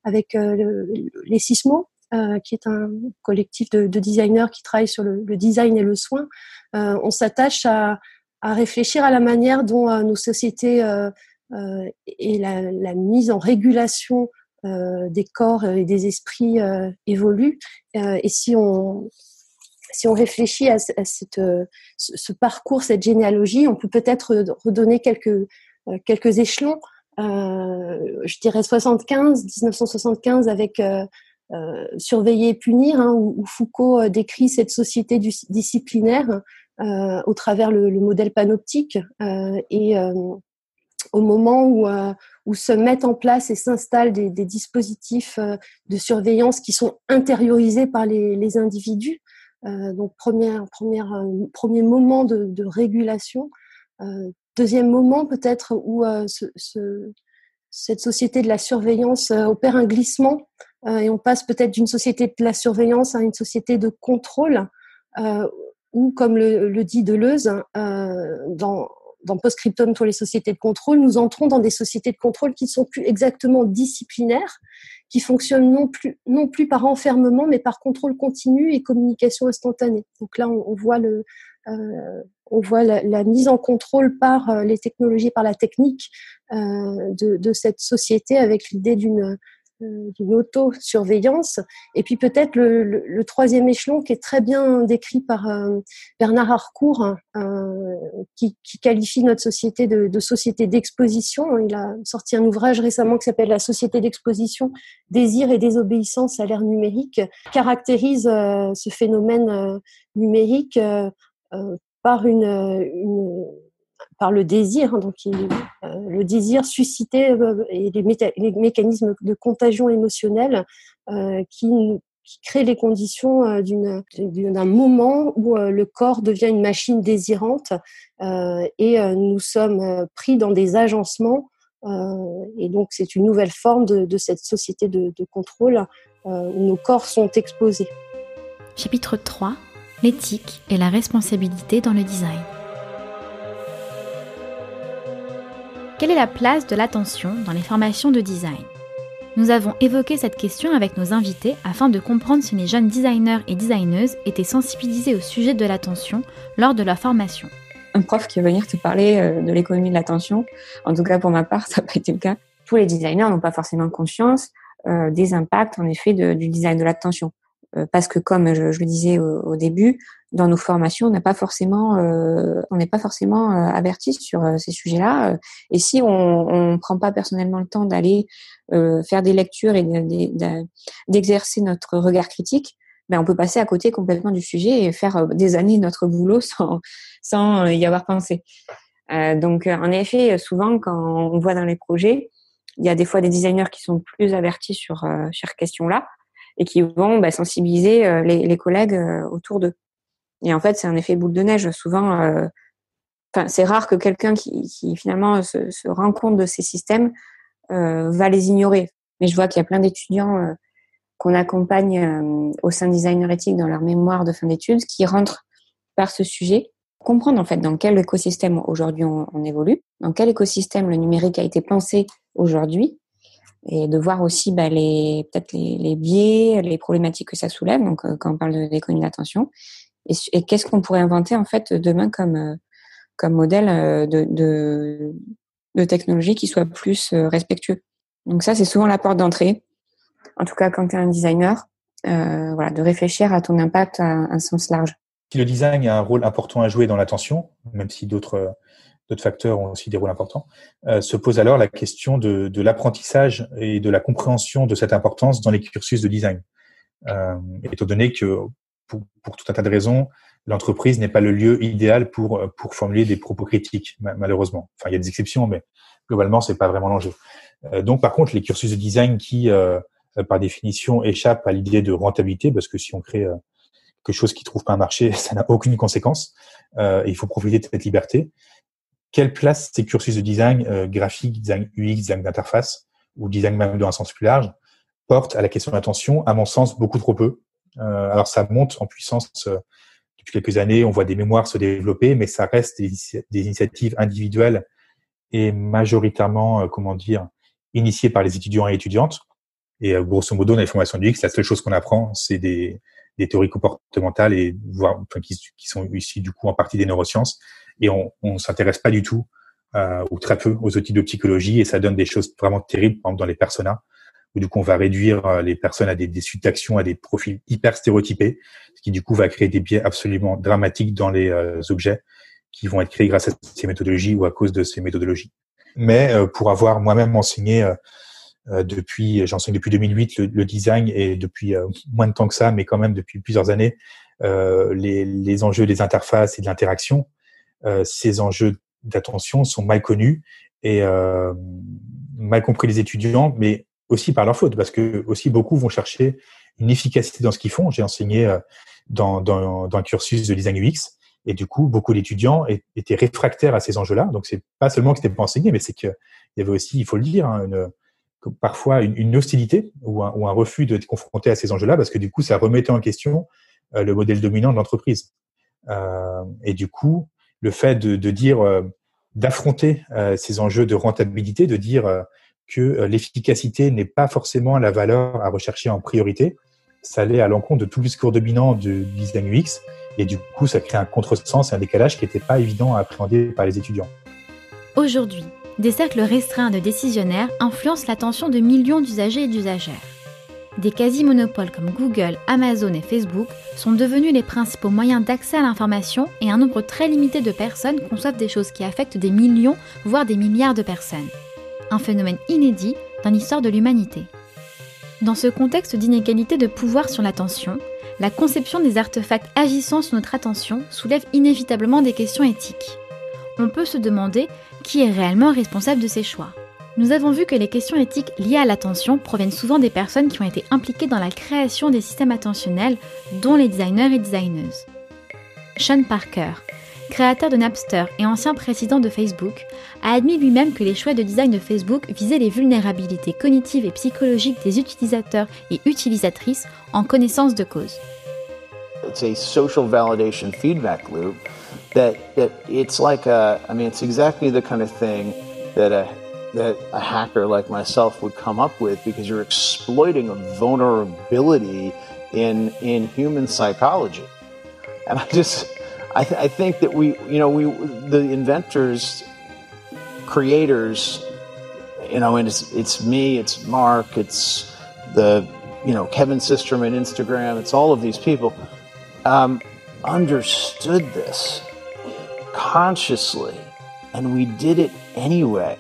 avec les Sismo, qui est un collectif de, de, designers qui travaille sur le, design et le soin. on s'attache à, à, réfléchir à la manière dont nos sociétés et la, mise en régulation des corps et des esprits évoluent. et si on si on réfléchit à, cette, euh, ce parcours, cette généalogie, on peut peut-être redonner quelques, euh, quelques échelons. Euh, je dirais 75, 1975 avec euh, euh, Surveiller et punir, hein, où, Foucault décrit cette société disciplinaire euh, au travers le, le modèle panoptique et au moment où, se mettent en place et s'installent des, dispositifs de surveillance qui sont intériorisés par les, individus, euh, donc première, première, euh, premier moment de, régulation. Euh, deuxième moment peut-être où ce, ce, cette société de la surveillance opère un glissement et on passe peut-être d'une société de la surveillance à une société de contrôle ou comme le, dit Deleuze dans dans Postscriptum pour les sociétés de contrôle, nous entrons dans des sociétés de contrôle qui sont plus exactement disciplinaires, qui fonctionnent non plus, non plus par enfermement, mais par contrôle continu et communication instantanée. Donc là, on, voit, le, euh, on voit la, mise en contrôle par euh, les technologies, par la technique euh, de, cette société avec l'idée d'une euh, d'une auto-surveillance. Et puis peut-être le, le, le, troisième échelon qui est très bien décrit par euh, Bernard Harcourt, euh, qui, qui, qualifie notre société de, de société d'exposition. Il a sorti un ouvrage récemment qui s'appelle La société d'exposition, désir et désobéissance à l'ère numérique, caractérise euh, ce phénomène euh, numérique par une, par le désir, hein, donc le désir suscité et les, mécanismes de contagion émotionnelle qui, qui créent les conditions d'un moment où le corps devient une machine désirante et nous sommes pris dans des agencements euh, et donc, c'est une nouvelle forme de, cette société de, contrôle euh, où nos corps sont exposés. Chapitre 3 L'éthique et la responsabilité dans le design. Quelle est la place de l'attention dans les formations de design Nous avons évoqué cette question avec nos invités afin de comprendre si les jeunes designers et designeuses étaient sensibilisés au sujet de l'attention lors de leur formation un prof qui va venir te parler euh, de l'économie de l'attention. En tout cas, pour ma part, ça n'a pas été le cas. Tous les designers n'ont pas forcément conscience euh, des impacts, en effet, du design de l'attention. Euh, parce que, comme je, le disais au, début, dans nos formations, on n'a pas forcément, on n'est pas forcément averti sur ces sujets-là. Et si on ne prend pas personnellement le temps d'aller faire des lectures et d'exercer notre regard critique, ben, on peut passer à côté complètement du sujet et faire euh, des années notre boulot sans, sans euh, y avoir pensé. Euh, donc, en effet, souvent, quand on voit dans les projets, il y a des fois des designers qui sont plus avertis sur ces questions-là et qui vont ben, sensibiliser les, collègues autour d'eux. Et en fait, c'est un effet boule de neige. Souvent, enfin, c'est rare que quelqu'un qui, qui, finalement se, se, rend compte de ces systèmes va les ignorer. Mais je vois qu'il y a plein d'étudiants qu'on accompagne euh, au sein de Designer Éthique dans leur mémoire de fin d'études qui rentrent par ce sujet, comprendre en fait dans quel écosystème aujourd'hui on, évolue, dans quel écosystème le numérique a été pensé aujourd'hui, et de voir aussi bah, les peut-être les, biais, les problématiques que ça soulève. Donc euh, quand on parle d'économie d'attention, et, et qu'est-ce qu'on pourrait inventer en fait demain comme euh, comme modèle de, de, de technologie qui soit plus respectueux? Donc ça, c'est souvent la porte d'entrée en tout cas quand tu es un designer, euh, voilà, de réfléchir à ton impact à un sens large. Le design a un rôle important à jouer dans l'attention, même si d'autres d'autres facteurs ont aussi des rôles importants, euh, se pose alors la question de, de l'apprentissage et de la compréhension de cette importance dans les cursus de design. Euh, étant donné que pour, pour, tout un tas de raisons, l'entreprise n'est pas le lieu idéal pour pour formuler des propos critiques, malheureusement. Enfin, il y a des exceptions, mais globalement, c'est pas vraiment l'enjeu. Euh, donc, par contre, les cursus de design qui euh, par définition, échappe à l'idée de rentabilité, parce que si on crée euh, quelque chose qui trouve pas un marché, ça n'a aucune conséquence. Euh, il faut profiter de cette liberté. Quelle place ces cursus de design euh, graphique, design UX, design d'interface, ou design même dans un sens plus large, portent à la question de l'attention À mon sens, beaucoup trop peu. Euh, alors ça monte en puissance depuis quelques années, on voit des mémoires se développer, mais ça reste des, initiatives individuelles et majoritairement, comment dire, initiées par les étudiants et étudiantes. Et euh, grosso modo, dans les formations du X, la seule chose qu'on apprend, c'est des, des théories comportementales et enfin, qui, qui, sont ici du coup en partie des neurosciences. Et on ne s'intéresse pas du tout euh, ou très peu aux outils de psychologie et ça donne des choses vraiment terribles, par exemple dans les personas, où du coup on va réduire euh, les personnes à des, des suites d'actions, à des profils hyper stéréotypés, ce qui du coup va créer des biais absolument dramatiques dans les euh, objets qui vont être créés grâce à ces méthodologies ou à cause de ces méthodologies. Mais pour avoir moi-même enseigné euh, depuis, j'enseigne depuis 2008 le, le, design et depuis euh, moins de temps que ça, mais quand même depuis plusieurs années, euh, les, les, enjeux des interfaces et de l'interaction, ces enjeux d'attention sont mal connus et mal compris les étudiants, mais aussi par leur faute, parce que aussi beaucoup vont chercher une efficacité dans ce qu'ils font. J'ai enseigné dans, dans, dans, un cursus de design UX, et du coup, beaucoup d'étudiants étaient réfractaires à ces enjeux-là. Donc, c'est pas seulement que c'était pas enseigné, mais c'est qu'il y avait aussi, il faut le dire, hein, une, parfois une, hostilité ou un, refus d'être confronté à ces enjeux-là, parce que du coup, ça remettait en question euh, le modèle dominant de l'entreprise. Euh, et du coup, le fait de, dire, euh, d'affronter euh, ces enjeux de rentabilité, de dire que l'efficacité n'est pas forcément la valeur à rechercher en priorité, ça allait à l'encontre de tout le discours dominant du design UX, et du coup, ça crée un contresens et un décalage qui n'était pas évident à appréhender par les étudiants. Aujourd'hui, des cercles restreints de décisionnaires influencent l'attention de millions d'usagers et d'usagères. Des quasi-monopoles comme Google, Amazon et Facebook sont devenus les principaux moyens d'accès à l'information et un nombre très limité de personnes conçoivent des choses qui affectent des millions, voire des milliards de personnes. Un phénomène inédit dans l'histoire de l'humanité. Dans ce contexte d'inégalité de pouvoir sur l'attention, la conception des artefacts agissant sur notre attention soulève inévitablement des questions éthiques. On peut se demander qui est réellement responsable de ces choix. Nous avons vu que les questions éthiques liées à l'attention proviennent souvent des personnes qui ont été impliquées dans la création des systèmes attentionnels, dont les designers et designeuses. Sean Parker, créateur de Napster et ancien président de Facebook, a admis lui-même que les choix de design de Facebook visaient les vulnérabilités cognitives et psychologiques des utilisateurs et utilisatrices en connaissance de cause. It's a loop that, that it's like a, I mean, it's exactly the that a hacker like myself would come up with because you're exploiting a vulnerability in in human psychology. And I just I, th- I think that we you know we the inventors creators you know and it's it's me it's Mark it's the you know Kevin Systerman Instagram it's all of these people um, understood this consciously and we did it anyway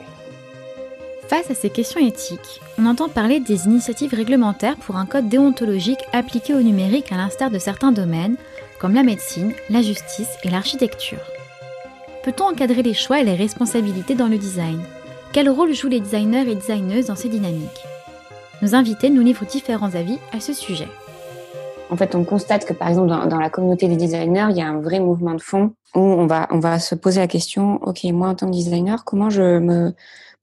Face à ces questions éthiques, on entend parler des initiatives réglementaires pour un code déontologique appliqué au numérique à l'instar de certains domaines, comme la médecine, la justice et l'architecture. Peut-on encadrer les choix et les responsabilités dans le design? Quel rôle jouent les designers et designeuses dans ces dynamiques? Nos invités nous livrent différents avis à ce sujet. En fait, on constate que par exemple dans, la communauté des designers, il y a un vrai mouvement de fond où on va on va se poser la question ok moi en tant que designer comment je me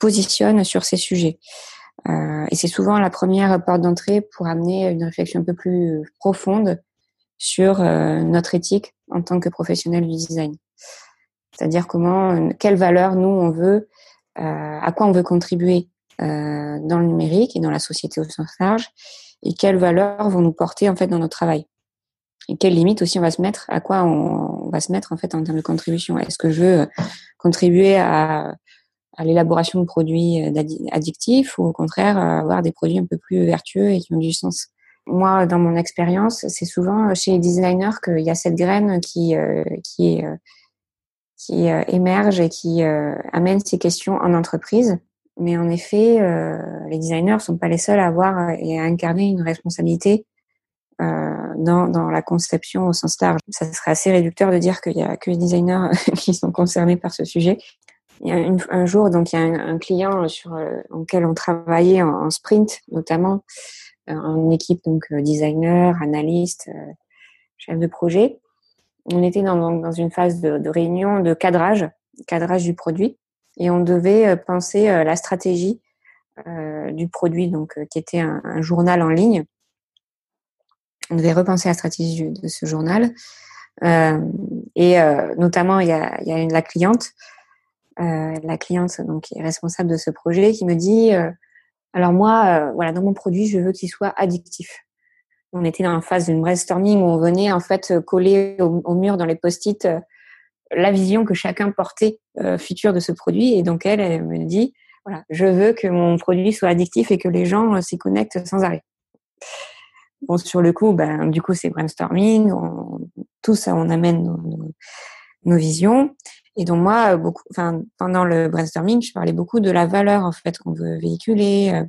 positionne sur ces sujets. Euh, et c'est souvent la première porte d'entrée pour amener une réflexion un peu plus profonde sur euh, notre éthique en tant que professionnel du design. C'est-à-dire comment, quelles valeurs nous on veut, euh, à quoi on veut contribuer dans le numérique et dans la société au sens large, et quelles valeurs vont nous porter en fait dans notre travail. Et quelles limites aussi on va se mettre, à quoi on, on va se mettre en fait en termes de contribution. Est-ce que je veux contribuer à à l'élaboration de produits euh, addictifs ou au contraire avoir des produits un peu plus vertueux et qui ont du sens. Moi, dans mon expérience, c'est souvent chez les designers qu'il y a cette graine qui euh, qui euh, émerge et qui amène ces questions en entreprise. Mais en effet, les designers sont pas les seuls à avoir et à incarner une responsabilité dans, dans la conception au sens large. Ça serait assez réducteur de dire qu'il y a que les designers qui sont concernés par ce sujet il y a un jour, donc il y a un, client sur euh, lequel on travaillait en, sprint, notamment euh, en équipe donc euh, designer, analyste, chef de projet. On était dans, une phase de, réunion de cadrage, cadrage du produit, et on devait penser la stratégie du produit, donc qui était un, journal en ligne. On devait repenser la stratégie de ce journal, et notamment il y a, la cliente euh, la cliente donc qui est responsable de ce projet qui me dit euh, alors moi euh, voilà dans mon produit je veux qu'il soit addictif on était dans la phase d'une brainstorming où on venait en fait coller au, mur dans les post-it la vision que chacun portait future de ce produit. Et donc elle, elle me dit voilà je veux que mon produit soit addictif et que les gens s'y connectent sans arrêt bon sur le coup ben du coup c'est brainstorming on, tout ça on amène nos, nos visions et donc moi, enfin, pendant le brainstorming, je parlais beaucoup de la valeur en fait qu'on veut véhiculer, euh,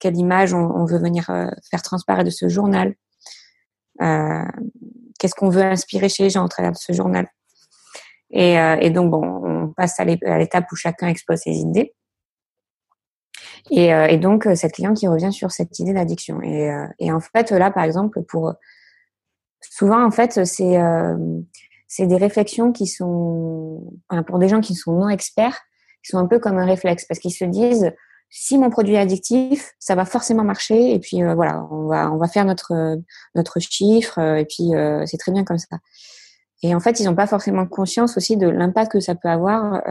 quelle image on, veut venir euh, faire transparaître de ce journal, euh, qu'est-ce qu'on veut inspirer chez les gens au travers de ce journal. Et, donc bon, on passe à l'étape où chacun expose ses idées. Et, et, donc cette cliente qui revient sur cette idée d'addiction. Et, et, en fait là, par exemple, pour souvent en fait c'est c'est des réflexions qui sont, pour des gens qui sont non experts, qui sont un peu comme un réflexe parce qu'ils se disent si mon produit est addictif, ça va forcément marcher et puis euh, voilà, on va on va faire notre notre chiffre euh, et puis euh, c'est très bien comme ça. Et en fait, ils n'ont pas forcément conscience aussi de l'impact que ça peut avoir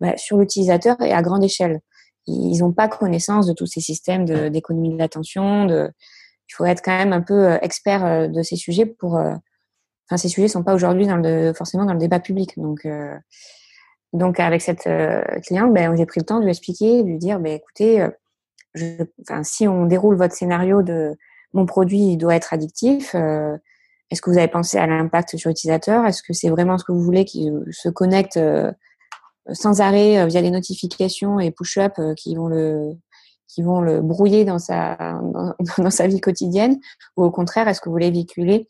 bah, sur l'utilisateur et à grande échelle. Ils n'ont pas connaissance de tous ces systèmes d'économie de, l'attention. Il faut être quand même un peu expert de ces sujets pour enfin ces sujets sont pas aujourd'hui dans le forcément dans le débat public. Donc euh, donc avec cette euh, cliente, ben j'ai pris le temps de lui expliquer, de lui dire, ben écoutez, euh, je, si on déroule votre scénario de mon produit doit être addictif. est-ce que vous avez pensé à l'impact sur l'utilisateur? Est-ce que c'est vraiment ce que vous voulez qu'il se connecte sans arrêt via les notifications et push-up qui vont le qui vont le brouiller dans sa, dans, sa vie quotidienne? Ou au contraire, est-ce que vous voulez véhiculer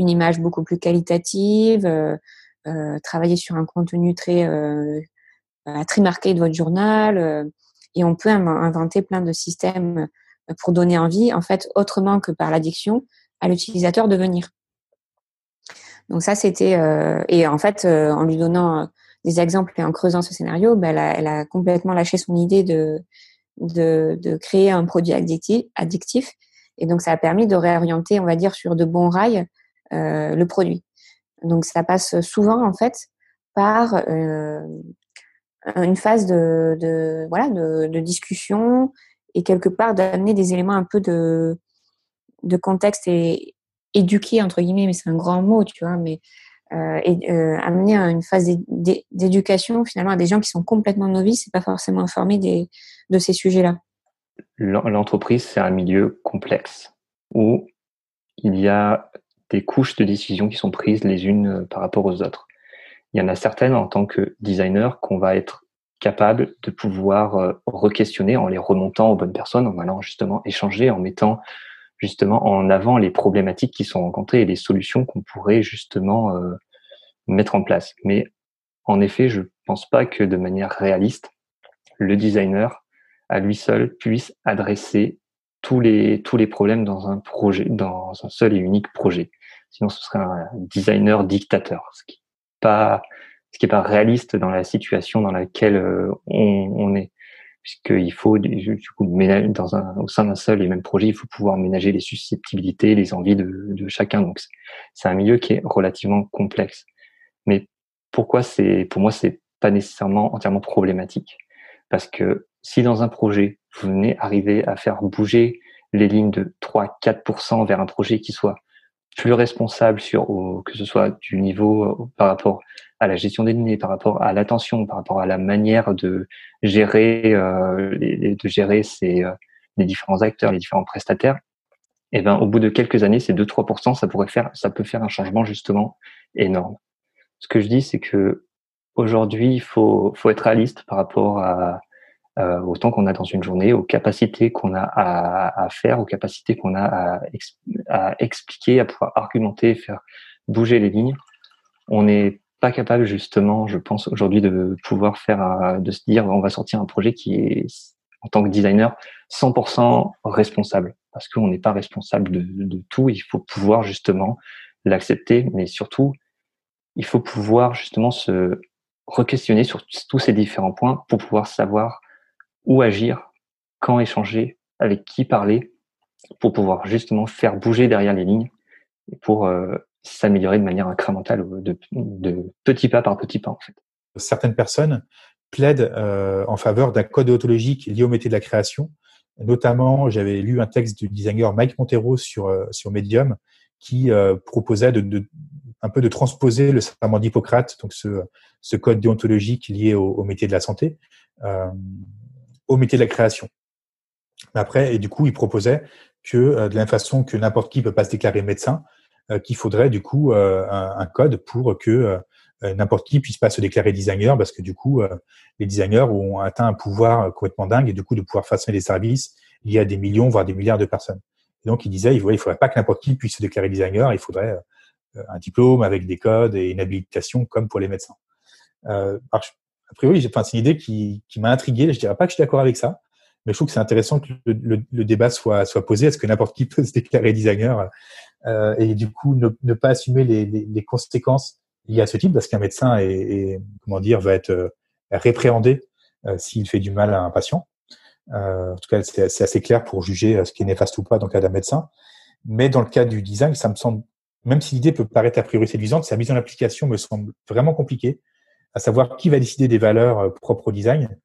une image beaucoup plus qualitative, euh, euh, travailler sur un contenu très, euh, très marqué de votre journal Et on peut inventer plein de systèmes pour donner envie, en fait, autrement que par l'addiction, à l'utilisateur de venir. Donc ça, c'était... et en fait, en lui donnant des exemples et en creusant ce scénario, elle, a, elle, a, complètement lâché son idée de, de, de créer un produit addictif, addictif. Et donc, ça a permis de réorienter, on va dire, sur de bons rails euh, le produit. Donc, ça passe souvent, en fait, par euh, une phase de, voilà de, discussion et quelque part d'amener des éléments un peu de, de contexte et éduquer entre guillemets mais c'est un grand mot tu vois mais euh, amener à une phase d'éducation finalement à des gens qui sont complètement novices et pas forcément informés des, de ces sujets-là. L'entreprise, c'est un milieu complexe où il y a des couches de décision qui sont prises les unes euh, par rapport aux autres. Il y en a certaines en tant que designer qu'on va être capable de pouvoir euh, re-questionner en les remontant aux bonnes personnes, en allant justement échanger, en mettant justement en avant les problématiques qui sont rencontrées et les solutions qu'on pourrait justement euh, mettre en place. Mais en effet, je pense pas que de manière réaliste, le designer à lui seul puisse adresser tous les tous les problèmes dans un projet, dans un seul et unique projet. Sinon, ce serait un designer dictateur, ce qui est pas ce qui est pas réaliste dans la situation dans laquelle euh, on, on est puisqu'il faut du coup dans au sein d'un seul et même projet, il faut pouvoir ménager les susceptibilités, les envies de, de chacun. Donc c'est un milieu qui est relativement complexe. Mais pourquoi c'est pour moi c'est pas nécessairement entièrement problématique? Parce que si dans un projet vous venez arriver à faire bouger les lignes de 3-4% vers un projet qui soit plus responsable sur au, que ce soit du niveau euh, par rapport à la gestion des données, par rapport à l'attention, par rapport à la manière de gérer, euh, les, de gérer ces, euh, les différents acteurs, les différents prestataires, et eh ben au bout de quelques années, ces 2-3%, ça pourrait faire, ça peut faire un changement justement énorme. Ce que je dis, c'est que aujourd'hui, il faut, faut être réaliste par rapport à, euh, au qu'on a dans une journée, aux capacités qu'on a à, faire, aux capacités qu'on a à, expliquer, à pouvoir argumenter, faire bouger les lignes. On n'est pas capable justement, je pense aujourd'hui, de pouvoir faire, de se dire, on va sortir un projet qui est, en tant que designer, 100% responsable, parce qu'on n'est pas responsable de, tout. Il faut pouvoir justement l'accepter, mais surtout, il faut pouvoir justement se re-questionner sur tous ces différents points pour pouvoir savoir où agir, quand échanger, avec qui parler, pour pouvoir justement faire bouger derrière les lignes et pour euh, s'améliorer de manière incrémentale, de, petit pas par petit pas en fait. Certaines personnes plaident euh, en faveur d'un code déontologique lié au métier de la création. Notamment, j'avais lu un texte du designer Mike Montero sur euh, sur Medium qui euh, proposait de, de, un peu de transposer le serment d'Hippocrate, donc ce, ce code déontologique lié au, au métier de la santé, au métier de la création. Après, et du coup, il proposait que euh, de la même façon que n'importe qui peut pas se déclarer médecin, euh, qu'il faudrait du coup euh, un, code pour que n'importe qui puisse pas se déclarer designer, parce que du coup, les designers ont atteint un pouvoir complètement dingue et du coup de pouvoir façonner des services y a des millions, voire des milliards de personnes. Donc, il disait, il ne faudrait pas que n'importe qui puisse se déclarer designer, il faudrait un diplôme avec des codes et une habilitation comme pour les médecins. Euh, a priori, enfin, c'est une idée qui, qui m'a intrigué. Je dirais pas que je suis d'accord avec ça, mais je trouve que c'est intéressant que le, le, le, débat soit, soit posé. Est-ce que n'importe qui peut se déclarer designer euh, et du coup ne, ne pas assumer les, les, les, conséquences liées à ce type, parce qu'un médecin est, est, comment dire va être euh, répréhendé euh, s'il fait du mal à un patient. Euh, en tout cas, c'est assez clair pour juger euh, ce qui est néfaste ou pas dans le cas d'un médecin. Mais dans le cas du design, ça me semble, même si l'idée peut paraître a priori séduisante, sa mise en application me semble vraiment compliquée à savoir qui va décider des valeurs euh, propres au design.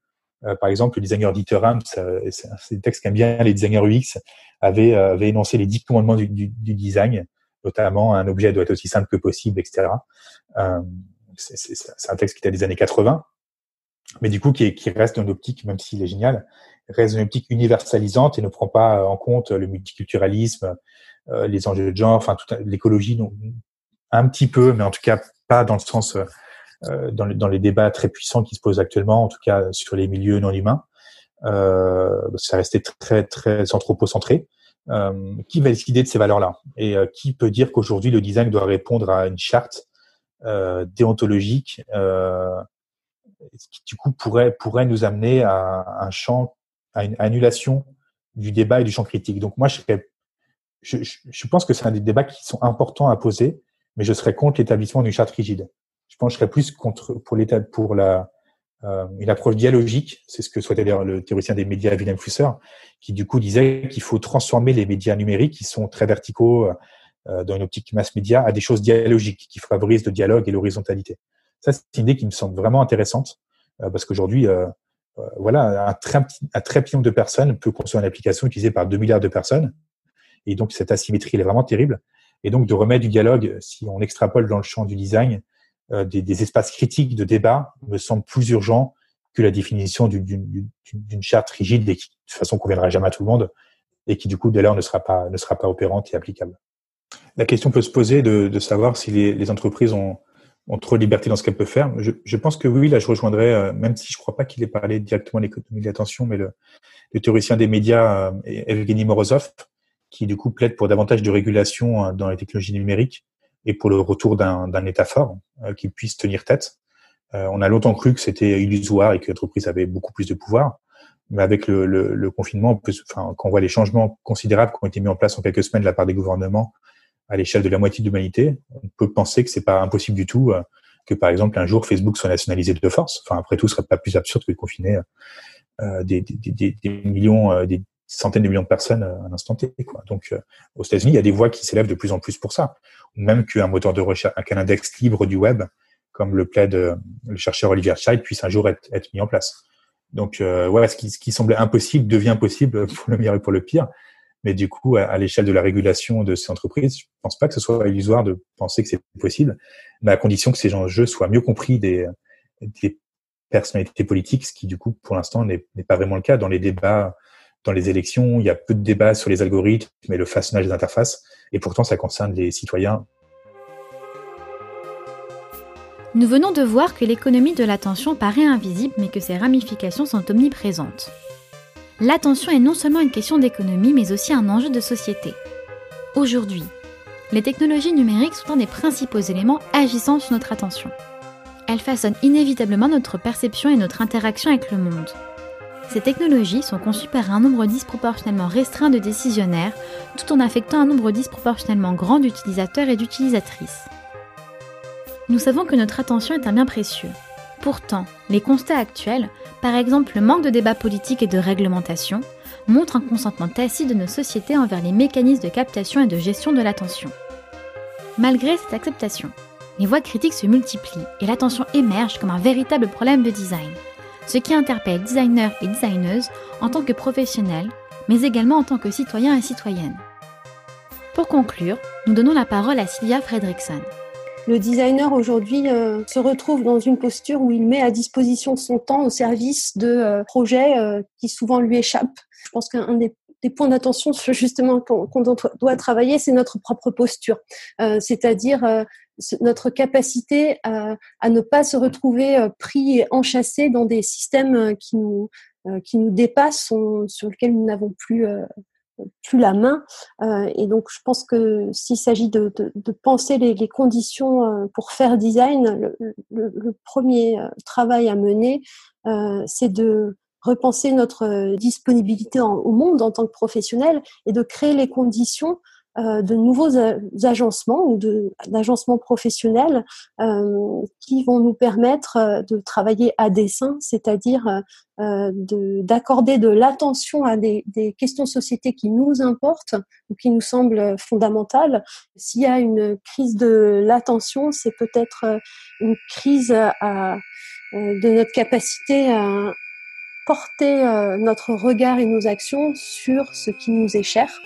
Euh, par exemple, le designer Dieter Rams, c'est un texte qu'aiment bien les designers UX, avait, euh, avait énoncé les dix commandements du, du, du, design, notamment un objet doit être aussi simple que possible, etc. Euh, c'est un texte qui date des années 80, mais du coup qui, qui reste dans une optique, même s'il est génial, reste une optique universalisante et ne prend pas en compte le multiculturalisme, euh, les enjeux de genre, enfin l'écologie, un petit peu, mais en tout cas pas dans le sens euh, dans, dans, les débats très puissants qui se posent actuellement, en tout cas sur les milieux non humains. euh, ça restait très très anthropocentré. Euh, qui va décider de ces valeurs-là? Et euh, qui peut dire qu'aujourd'hui le design doit répondre à une charte euh, déontologique euh, qui du coup pourrait pourrait nous amener à un champ à une annulation du débat et du champ critique? Donc moi je serais je, je pense que c'est un des débats qui sont importants à poser, mais je serais contre l'établissement d'une charte rigide. Je pense plus contre pour l'état pour la euh, une approche dialogique, c'est ce que souhaitait d'ailleurs le théoricien des médias Willem Fusser, qui du coup disait qu'il faut transformer les médias numériques qui sont très verticaux euh, dans une optique mass média à des choses dialogiques qui favorisent le dialogue et l'horizontalité. Ça, c'est une idée qui me semble vraiment intéressante euh, parce qu'aujourd'hui, euh, euh, voilà, un très, un très petit nombre de personnes peut construire une application utilisée par 2 milliards de personnes et donc cette asymétrie elle est vraiment terrible. Et donc de remettre du dialogue, si on extrapole dans le champ du design, euh, des, des, espaces critiques de débat me semble plus urgent que la définition d'une charte rigide et qui, de toute façon, conviendra jamais à tout le monde et qui, du coup, dès lors, ne sera pas, ne sera pas opérante et applicable. La question peut se poser de, de savoir si les, les entreprises ont, ont, trop de liberté dans ce qu'elles peuvent faire. Je, je, pense que oui, là, je rejoindrais, euh, même si je ne crois pas qu'il ait parlé directement de l'économie de l'attention, mais le, le, théoricien des médias, euh, Evgeny Morozov, qui, du coup, plaide pour davantage de régulation dans les technologies numériques et pour le retour d'un État fort euh, qui puisse tenir tête. Euh, on a longtemps cru que c'était illusoire et que l'entreprise avait beaucoup plus de pouvoir. Mais avec le, le, le confinement, on peut, enfin, quand on voit les changements considérables qui ont été mis en place en quelques semaines de la part des gouvernements à l'échelle de la moitié de l'humanité, on peut penser que c'est pas impossible du tout euh, que, par exemple, un jour Facebook soit nationalisé de force. Enfin, après tout, ce serait pas plus absurde que de confiner euh, des, des, des, des, millions, euh, des centaines de millions de personnes à l'instant T. Donc, euh, aux États-Unis, il y a des voix qui s'élèvent de plus en plus pour ça même qu'un moteur de recherche, qu'un index libre du web, comme le plaide euh, le chercheur Olivier Scheid, puisse un jour être, mis en place. Donc, euh, ouais, ce qui, semblait impossible devient possible pour le meilleur et pour le pire. Mais du coup, à, l'échelle de la régulation de ces entreprises, je pense pas que ce soit illusoire de penser que c'est possible, mais à condition que ces enjeux soient mieux compris des personnalités politiques, ce qui du coup, pour l'instant, n'est pas vraiment le cas dans les débats dans les élections, il y a peu de débats sur les algorithmes et le façonnage des interfaces, et pourtant ça concerne les citoyens. Nous venons de voir que l'économie de l'attention paraît invisible, mais que ses ramifications sont omniprésentes. L'attention est non seulement une question d'économie, mais aussi un enjeu de société. Aujourd'hui, les technologies numériques sont un des principaux éléments agissant sur notre attention. Elles façonnent inévitablement notre perception et notre interaction avec le monde. Ces technologies sont conçues par un nombre disproportionnellement restreint de décisionnaires, tout en affectant un nombre disproportionnellement grand d'utilisateurs et d'utilisatrices. Nous savons que notre attention est un bien précieux. Pourtant, les constats actuels, par exemple le manque de débat politique et de réglementation, montrent un consentement tacite de nos sociétés envers les mécanismes de captation et de gestion de l'attention. Malgré cette acceptation, les voix critiques se multiplient et l'attention émerge comme un véritable problème de design ce qui interpelle designers et designeuses en tant que professionnels, mais également en tant que citoyens et citoyennes. Pour conclure, nous donnons la parole à Sylvia Fredrickson. Le designer aujourd'hui euh, se retrouve dans une posture où il met à disposition son temps au service de euh, projets euh, qui souvent lui échappent. Je pense qu'un des, des, points d'attention justement qu'on qu doit travailler, c'est notre propre posture, euh, c'est-à-dire euh, notre capacité à, ne pas se retrouver euh, pris et enchâssés dans des systèmes qui nous, qui nous dépassent, sur lesquels nous n'avons plus, plus la main. Et donc, je pense que s'il s'agit de, penser les, conditions pour faire design, le premier travail à mener, c'est de repenser notre disponibilité en, au monde en tant que professionnel et de créer les conditions euh, de nouveaux agencements ou d'agencements professionnels euh, qui vont nous permettre euh, de travailler à dessein, c'est-à-dire euh, d'accorder de, l'attention à des, des, questions société qui nous importent ou qui nous semblent fondamentales. S'il y a une crise de l'attention, c'est peut-être une crise à, de notre capacité à porter notre regard et nos actions sur ce qui nous est cher.